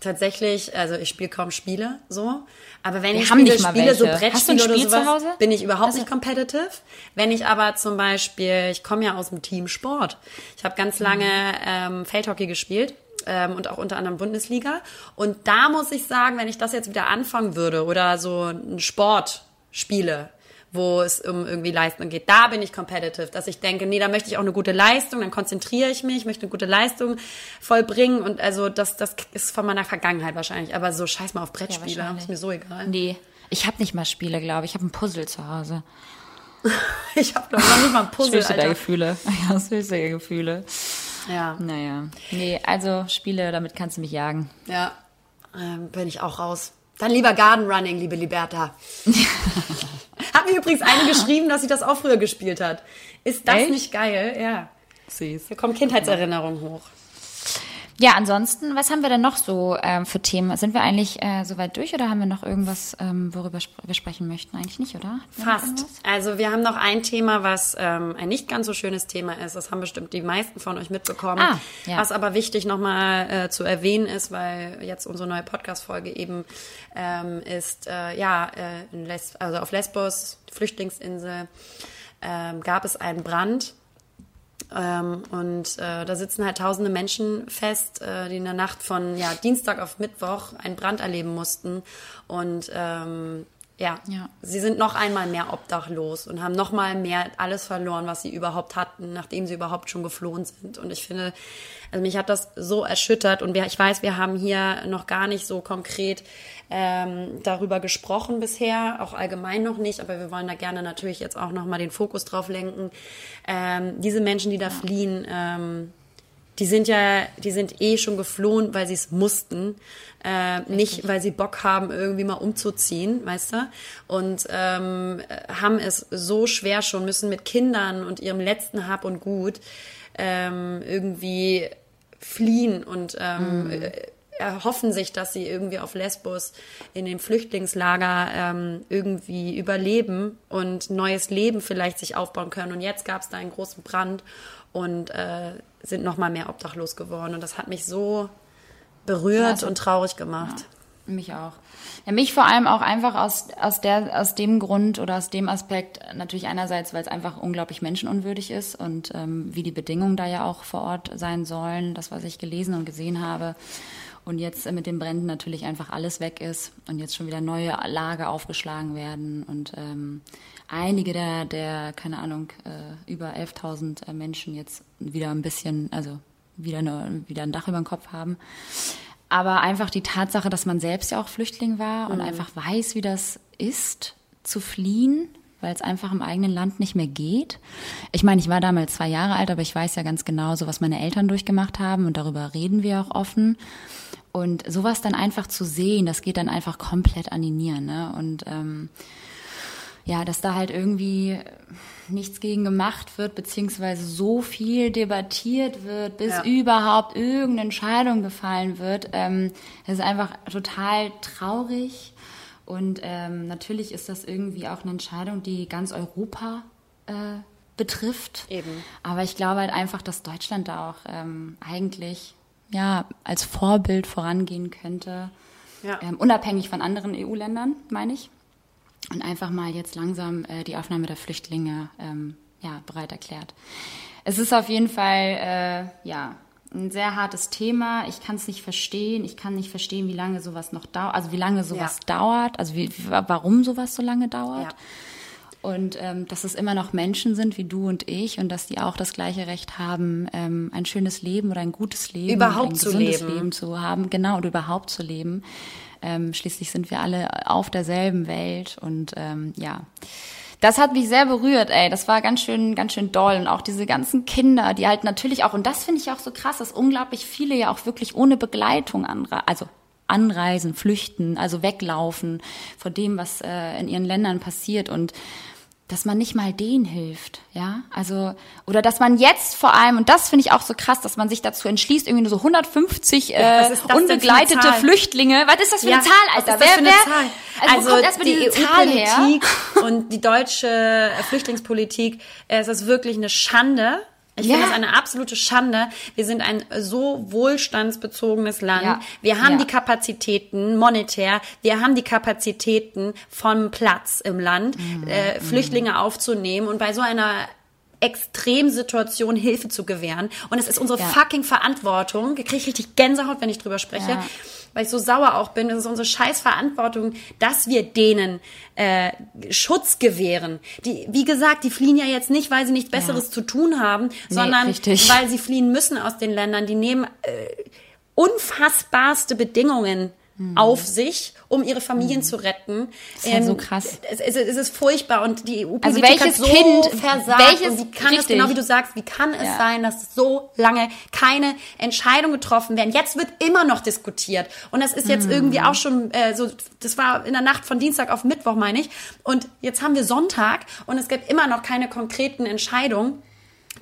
tatsächlich, also ich spiele kaum Spiele so, aber wenn Wir ich Spiele spiele, so Brettspiele oder sowas, Hause? bin ich überhaupt nicht competitive. Wenn ich aber zum Beispiel, ich komme ja aus dem Team Sport. Ich habe ganz lange ähm, Feldhockey gespielt. Ähm, und auch unter anderem Bundesliga. Und da muss ich sagen, wenn ich das jetzt wieder anfangen würde oder so einen Sport spiele, wo es um irgendwie Leistung geht. Da bin ich competitive, dass ich denke, nee, da möchte ich auch eine gute Leistung, dann konzentriere ich mich, möchte eine gute Leistung vollbringen und also das, das ist von meiner Vergangenheit wahrscheinlich. Aber so scheiß mal auf Brettspiele, wahrscheinlich. ist mir so egal. Nee, ich habe nicht mal Spiele, glaube ich. Ich habe ein Puzzle zu Hause. [laughs] Ich habe noch nicht mal ein [laughs] Puzzle, Alter. Gefühle. [laughs] Ja, der Gefühle. Ja, Naja. Nee, also Spiele, damit kannst du mich jagen. ja, ähm, bin ich auch raus. Dann lieber Garden Running, liebe Liberta. [laughs] hat mir übrigens eine geschrieben, dass sie das auch früher gespielt hat. Ist das Echt? nicht geil? Ja. Süß. Hier kommen Kindheitserinnerungen hoch. Ja, ansonsten, was haben wir denn noch so ähm, für Themen? Sind wir eigentlich äh, soweit durch oder haben wir noch irgendwas, ähm, worüber sp wir sprechen möchten? Eigentlich nicht, oder? Fast. Also wir haben noch ein Thema, was ähm, ein nicht ganz so schönes Thema ist. Das haben bestimmt die meisten von euch mitbekommen. Ah, ja. Was aber wichtig nochmal äh, zu erwähnen ist, weil jetzt unsere neue Podcast-Folge eben ähm, ist, äh, ja, äh, in Les also auf Lesbos, Flüchtlingsinsel, ähm, gab es einen Brand. Ähm, und äh, da sitzen halt tausende Menschen fest, äh, die in der Nacht von ja, Dienstag auf Mittwoch einen Brand erleben mussten. Und ähm, ja, Ja. sie sind noch einmal mehr obdachlos und haben noch mal mehr alles verloren, was sie überhaupt hatten, nachdem sie überhaupt schon geflohen sind. Und ich finde, also mich hat das so erschüttert. Und ich weiß, wir haben hier noch gar nicht so konkret ähm, darüber gesprochen bisher, auch allgemein noch nicht, aber wir wollen da gerne natürlich jetzt auch noch mal den Fokus drauf lenken. Ähm, diese Menschen, die da fliehen, ähm, die sind ja, die sind eh schon geflohen, weil sie es mussten, äh, nicht weil sie Bock haben, irgendwie mal umzuziehen, weißt du? Und ähm, haben es so schwer schon, müssen mit Kindern und ihrem letzten Hab und Gut ähm, irgendwie fliehen und ähm, äh, erhoffen sich, dass sie irgendwie auf Lesbos in dem Flüchtlingslager ähm, irgendwie überleben und neues Leben vielleicht sich aufbauen können. Und jetzt gab es da einen großen Brand und äh, sind noch mal mehr obdachlos geworden. Und das hat mich so berührt Also- und traurig gemacht. Mich auch. Ja, mich vor allem auch einfach aus, aus, der, aus dem Grund oder aus dem Aspekt, natürlich einerseits, weil es einfach unglaublich menschenunwürdig ist und ähm, wie die Bedingungen da ja auch vor Ort sein sollen, das, was ich gelesen und gesehen habe. Und jetzt mit den Bränden natürlich einfach alles weg ist und jetzt schon wieder neue Lager aufgeschlagen werden und ähm, einige der, der, keine Ahnung, äh, über 11.000 äh, Menschen jetzt wieder ein bisschen, also wieder, eine, wieder ein Dach über dem Kopf haben. Aber einfach die Tatsache, dass man selbst ja auch Flüchtling war und einfach weiß, wie das ist, zu fliehen, weil es einfach im eigenen Land nicht mehr geht. Ich meine, ich war damals zwei Jahre alt, aber ich weiß ja ganz genau, so was meine Eltern durchgemacht haben und darüber reden wir auch offen. Und sowas dann einfach zu sehen, das geht dann einfach komplett an die Nieren. Ne? Und ähm, ja, dass da halt irgendwie nichts gegen gemacht wird, beziehungsweise so viel debattiert wird, bis Ja. überhaupt irgendeine Entscheidung gefallen wird. Ähm, das ist einfach total traurig. Und ähm, natürlich ist das irgendwie auch eine Entscheidung, die ganz Europa äh, betrifft. Eben. Aber ich glaube halt einfach, dass Deutschland da auch ähm, eigentlich ja als Vorbild vorangehen könnte. Ja. Ähm, unabhängig von anderen EU-Ländern, meine ich. Und einfach mal jetzt langsam äh, die Aufnahme der Flüchtlinge ähm, ja, bereit erklärt. Es ist auf jeden Fall äh, ja ein sehr hartes Thema. Ich kann es nicht verstehen. Ich kann nicht verstehen, wie lange sowas noch dauert, also wie lange sowas dauert, also wie- warum sowas so lange dauert. Ja. Und ähm, dass es immer noch Menschen sind wie du und ich und dass die auch das gleiche Recht haben, ähm, ein schönes Leben oder ein gutes Leben, Überhaupt ein zu gesundes leben. Leben zu haben, genau, oder überhaupt zu leben. Ähm, schließlich sind wir alle auf derselben Welt und ähm, ja. Das hat mich sehr berührt, ey. Das war ganz schön, ganz schön doll. Und auch diese ganzen Kinder, die halt natürlich auch, und das finde ich auch so krass, dass unglaublich viele ja auch wirklich ohne Begleitung anreisen, also anreisen, flüchten, also weglaufen vor dem, was äh, in ihren Ländern passiert und dass man nicht mal denen hilft, ja, also oder dass man jetzt vor allem und das finde ich auch so krass, dass man sich dazu entschließt, irgendwie nur so 150 was äh, unbegleitete? Flüchtlinge. Was ist das für Ja, eine Zahl, Alter? für eine Zahl? Also, wo kommt erstmal diese Zahl her? EU-Politik und die deutsche Flüchtlingspolitik, äh, es ist wirklich eine Schande. Ich Ja. finde das eine absolute Schande. Wir sind ein so wohlstandsbezogenes Land. Ja. Wir haben Ja. die Kapazitäten monetär, wir haben die Kapazitäten vom Platz im Land, Mhm. äh, Flüchtlinge aufzunehmen und bei so einer Extremsituation Hilfe zu gewähren. Und es ist unsere fucking Verantwortung, da kriege ich richtig Gänsehaut, wenn ich drüber spreche. Weil ich so sauer auch bin, das ist unsere scheiß Verantwortung, dass wir denen äh, Schutz gewähren. Die, wie gesagt, die fliehen ja jetzt nicht, weil sie nichts Besseres Ja. zu tun haben, sondern richtig. weil sie fliehen müssen aus den Ländern. Die nehmen äh, unfassbarste Bedingungen auf sich, um ihre Familien zu retten. ist ja so krass. Es, es, es ist furchtbar und die EU-Politik Also welches hat so Kind- versagt. welches- und wie kann es, richtig. genau wie du sagst, wie kann es Ja. sein, dass so lange keine Entscheidungen getroffen werden? Jetzt wird immer noch diskutiert. Und das ist Mhm. jetzt irgendwie auch schon äh, so, das war in der Nacht von Dienstag auf Mittwoch, meine ich. Und jetzt haben wir Sonntag und es gibt immer noch keine konkreten Entscheidungen,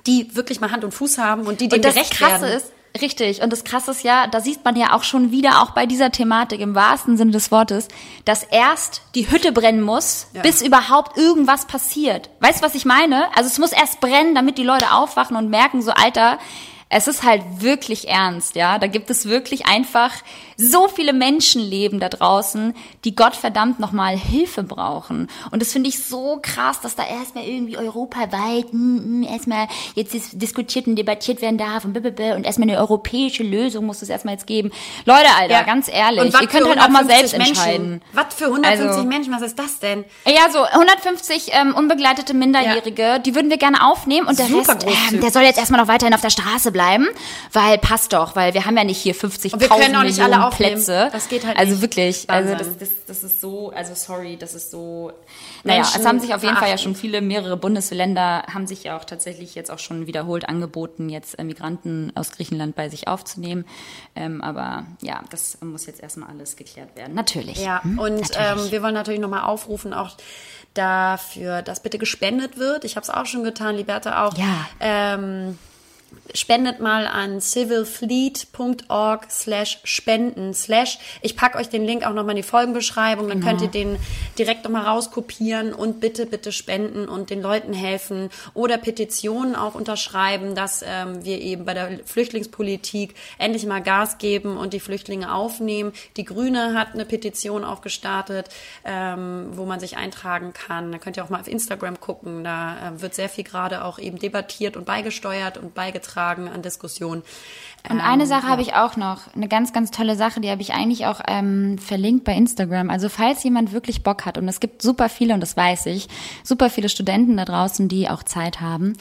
die wirklich mal Hand und Fuß haben und die dem Und das gerecht Krasse werden. ist, richtig, und das Krasse ist ja, da sieht man ja auch schon wieder, auch bei dieser Thematik im wahrsten Sinne des Wortes, dass erst die Hütte brennen muss, Ja. bis überhaupt irgendwas passiert. Weißt du, was ich meine? Also es muss erst brennen, damit die Leute aufwachen und merken, so Alter, es ist halt wirklich ernst, ja. Da gibt es wirklich einfach so viele Menschenleben da draußen, die Gottverdammt nochmal Hilfe brauchen. Und das finde ich so krass, dass da erstmal irgendwie europaweit mm, mm, erstmal jetzt dis diskutiert und debattiert werden darf und blablabla und erstmal eine europäische Lösung muss es erstmal jetzt geben. Leute, Alter, Ja. ganz ehrlich, ihr könnt halt auch mal 150 selbst entscheiden. Menschen? Was für 150 Also- Menschen? Was ist das denn? Ja, so 150 ähm, unbegleitete Minderjährige, die würden wir gerne aufnehmen und der Super Rest, ähm, der soll jetzt erstmal noch weiterhin auf der Straße bleiben, weil passt doch, weil wir haben ja nicht hier 50.000 Und wir können auch nicht Millionen alle aufnehmen. Plätze. Das geht halt Also nicht. wirklich, also das, das, das ist so, also sorry, das ist so. Naja, Menschen es haben sich auf jeden Fall ja schon viele, mehrere Bundesländer haben sich ja auch tatsächlich jetzt auch schon wiederholt angeboten, jetzt äh, Migranten aus Griechenland bei sich aufzunehmen. Ähm, aber ja, das muss jetzt erstmal alles geklärt werden. Natürlich. Ja, Hm? und Natürlich. ähm, wir wollen natürlich nochmal aufrufen, auch dafür, dass bitte gespendet wird. Ich habe es auch schon getan, Liberta auch. Ja. Ähm, spendet mal an civilfleet.org slash spenden slash. Ich packe euch den Link auch nochmal in die Folgenbeschreibung, dann könnt ihr den direkt nochmal rauskopieren und bitte, bitte spenden und den Leuten helfen oder Petitionen auch unterschreiben, dass ähm, wir eben bei der Flüchtlingspolitik endlich mal Gas geben und die Flüchtlinge aufnehmen. Die Grüne hat eine Petition auch gestartet, ähm, wo man sich eintragen kann. Da könnt ihr auch mal auf Instagram gucken. Da äh, wird sehr viel gerade auch eben debattiert und beigesteuert und beigetragen an Diskussionen. Und eine Sache habe ich auch noch, eine ganz, ganz tolle Sache, die habe ich eigentlich auch ähm, verlinkt bei Instagram. Also falls jemand wirklich Bock hat, und es gibt super viele, und das weiß ich, super viele Studenten da draußen, die auch Zeit haben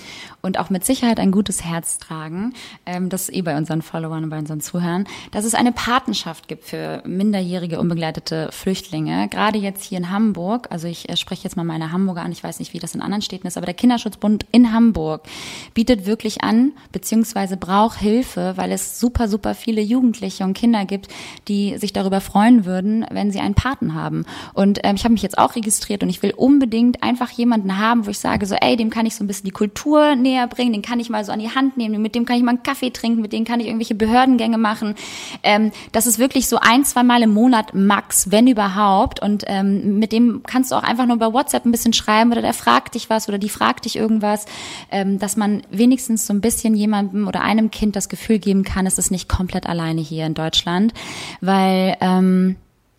und auch mit Sicherheit ein gutes Herz tragen, ähm, das ist eh bei unseren Followern und bei unseren Zuhörern, dass es eine Patenschaft gibt für minderjährige, unbegleitete Flüchtlinge. Gerade jetzt hier in Hamburg, also ich äh, spreche jetzt mal meine Hamburger an, ich weiß nicht, wie das in anderen Städten ist, aber der Kinderschutzbund in Hamburg bietet wirklich an, beziehungsweise braucht Hilfe, weil es super, super viele Jugendliche und Kinder gibt, die sich darüber freuen würden, wenn sie einen Paten haben. Und ähm, ich habe mich jetzt auch registriert und ich will unbedingt einfach jemanden haben, wo ich sage, so, ey, dem kann ich so ein bisschen die Kultur näher bringen, den kann ich mal so an die Hand nehmen, mit dem kann ich mal einen Kaffee trinken, mit dem kann ich irgendwelche Behördengänge machen. Ähm, das ist wirklich so ein, zwei Mal im Monat max, wenn überhaupt. Und ähm, mit dem kannst du auch einfach nur bei WhatsApp ein bisschen schreiben oder der fragt dich was oder die fragt dich irgendwas, ähm, dass man wenigstens so ein bisschen jemandem oder einem Kind das Gefühl geben kann, es ist nicht komplett alleine hier in Deutschland, weil ähm,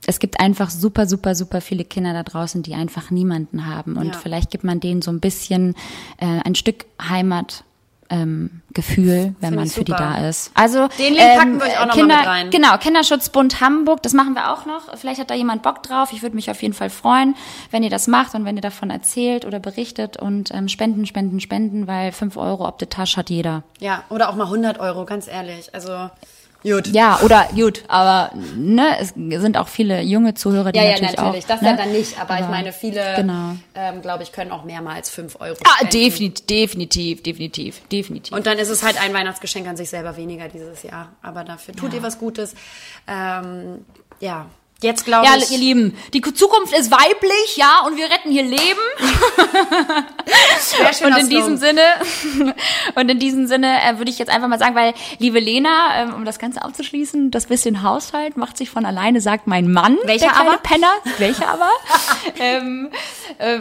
es gibt einfach super, super, super viele Kinder da draußen, die einfach niemanden haben. Und Ja. vielleicht gibt man denen so ein bisschen äh, ein Stück Heimat. Ähm, Gefühl, wenn man für die da ist. Also Den Link packen wir euch auch noch mal Kinder, mit rein. Genau, Kinderschutzbund Hamburg, das machen wir auch noch. Vielleicht hat da jemand Bock drauf. Ich würde mich auf jeden Fall freuen, wenn ihr das macht und wenn ihr davon erzählt oder berichtet und ähm, spenden, spenden, spenden, weil fünf Euro ob die Tasche hat jeder. Ja, oder auch mal 100 Euro, ganz ehrlich. Also, gut. Ja, oder gut, aber ne, es sind auch viele junge Zuhörer, die Ja, ja, natürlich, natürlich. auch. das ne? ja dann nicht, aber, ich Aber- meine, viele, Genau. ähm, glaube ich, können auch mehrmals 5 Euro Ah, spenden. definitiv, definitiv, definitiv, definitiv. Und dann ist es halt ein Weihnachtsgeschenk an sich selber weniger dieses Jahr. Aber dafür tut ihr was Gutes. Ähm, ja, jetzt glaube ja, ich. ihr Lieben, die Zukunft ist weiblich, ja, und wir retten hier Leben. Sehr schöner [laughs] Und in diesem. Sinne, [laughs] und in diesem Sinne äh, würde ich jetzt einfach mal sagen, weil, liebe Lena, ähm, um das Ganze abzuschließen, das bisschen Haushalt macht sich von alleine, sagt mein Mann. Welcher aber? Penner. Welcher aber? [laughs] ähm, äh,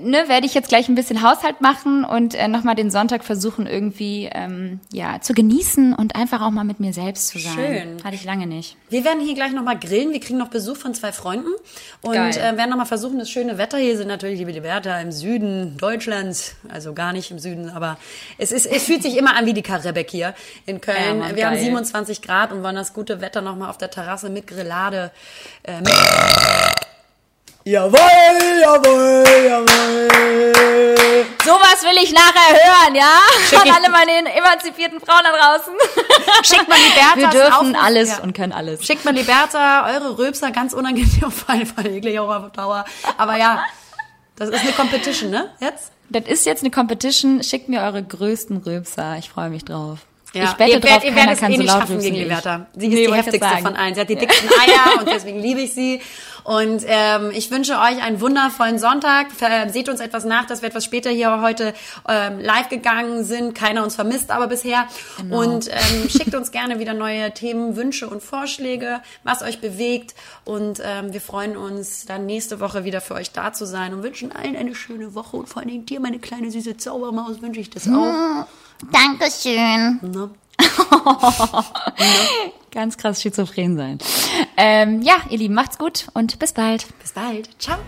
ne, werde ich jetzt gleich ein bisschen Haushalt machen und äh, nochmal den Sonntag versuchen, irgendwie ähm, ja zu genießen und einfach auch mal mit mir selbst zu sein. Schön. Hatte ich lange nicht. Wir werden hier gleich nochmal grillen. Wir kriegen noch Besuch von zwei Freunden und Geil. äh, werden nochmal versuchen, das schöne Wetter hier sind natürlich, liebe Liberta, im Süden Deutschlands, also gar nicht im Süden, aber es ist, es fühlt sich immer an wie die Karibik hier in Köln. Ja, Mann, Wir haben geil. 27 Grad und wollen das gute Wetter nochmal auf der Terrasse mit Grillade. Äh, mit jawohl, jawohl, jawohl. Sowas will ich nachher hören, ja? Schick An ich- alle meine emanzipierten Frauen da draußen. [laughs] Schickt mal Libertas Wir dürfen Aufruf- alles Ja. und können alles. Schickt mal Liberta eure Röpser, ganz unangenehm [laughs] auf jeden Fall, eklig auch auf Dauer. Aber ja, das ist eine Competition, ne? Jetzt? Das ist jetzt eine Competition. Schickt mir eure größten Rülpser. Ich freue mich drauf. Ich ihr wette werdet, drauf, ihr keiner werdet es kann eh so nicht laut schaffen gegen ich. Liberta. Sie ist Nee, die ich heftigste von allen. Sie hat die dicksten Eier und deswegen liebe ich sie. Und ähm, ich wünsche euch einen wundervollen Sonntag. Ver- Seht uns etwas nach, dass wir etwas später hier heute ähm, live gegangen sind. Keiner uns vermisst aber bisher. Genau. Und ähm, schickt uns gerne wieder neue Themen, Wünsche und Vorschläge, was euch bewegt. Und ähm, wir freuen uns dann nächste Woche wieder für euch da zu sein und wünschen allen eine schöne Woche. Und vor allen Dingen dir, meine kleine süße Zaubermaus, wünsche ich das auch. Dankeschön. Ne? [laughs] Ganz krass schizophren sein. Ähm, ja, ihr Lieben, macht's gut und bis bald. Bis bald. Ciao.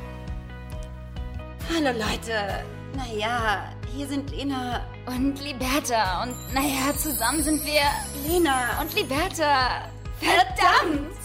Hallo Leute. Naja, hier sind Lena und Liberta. Und naja, zusammen sind wir Lena und Liberta. Verdammt!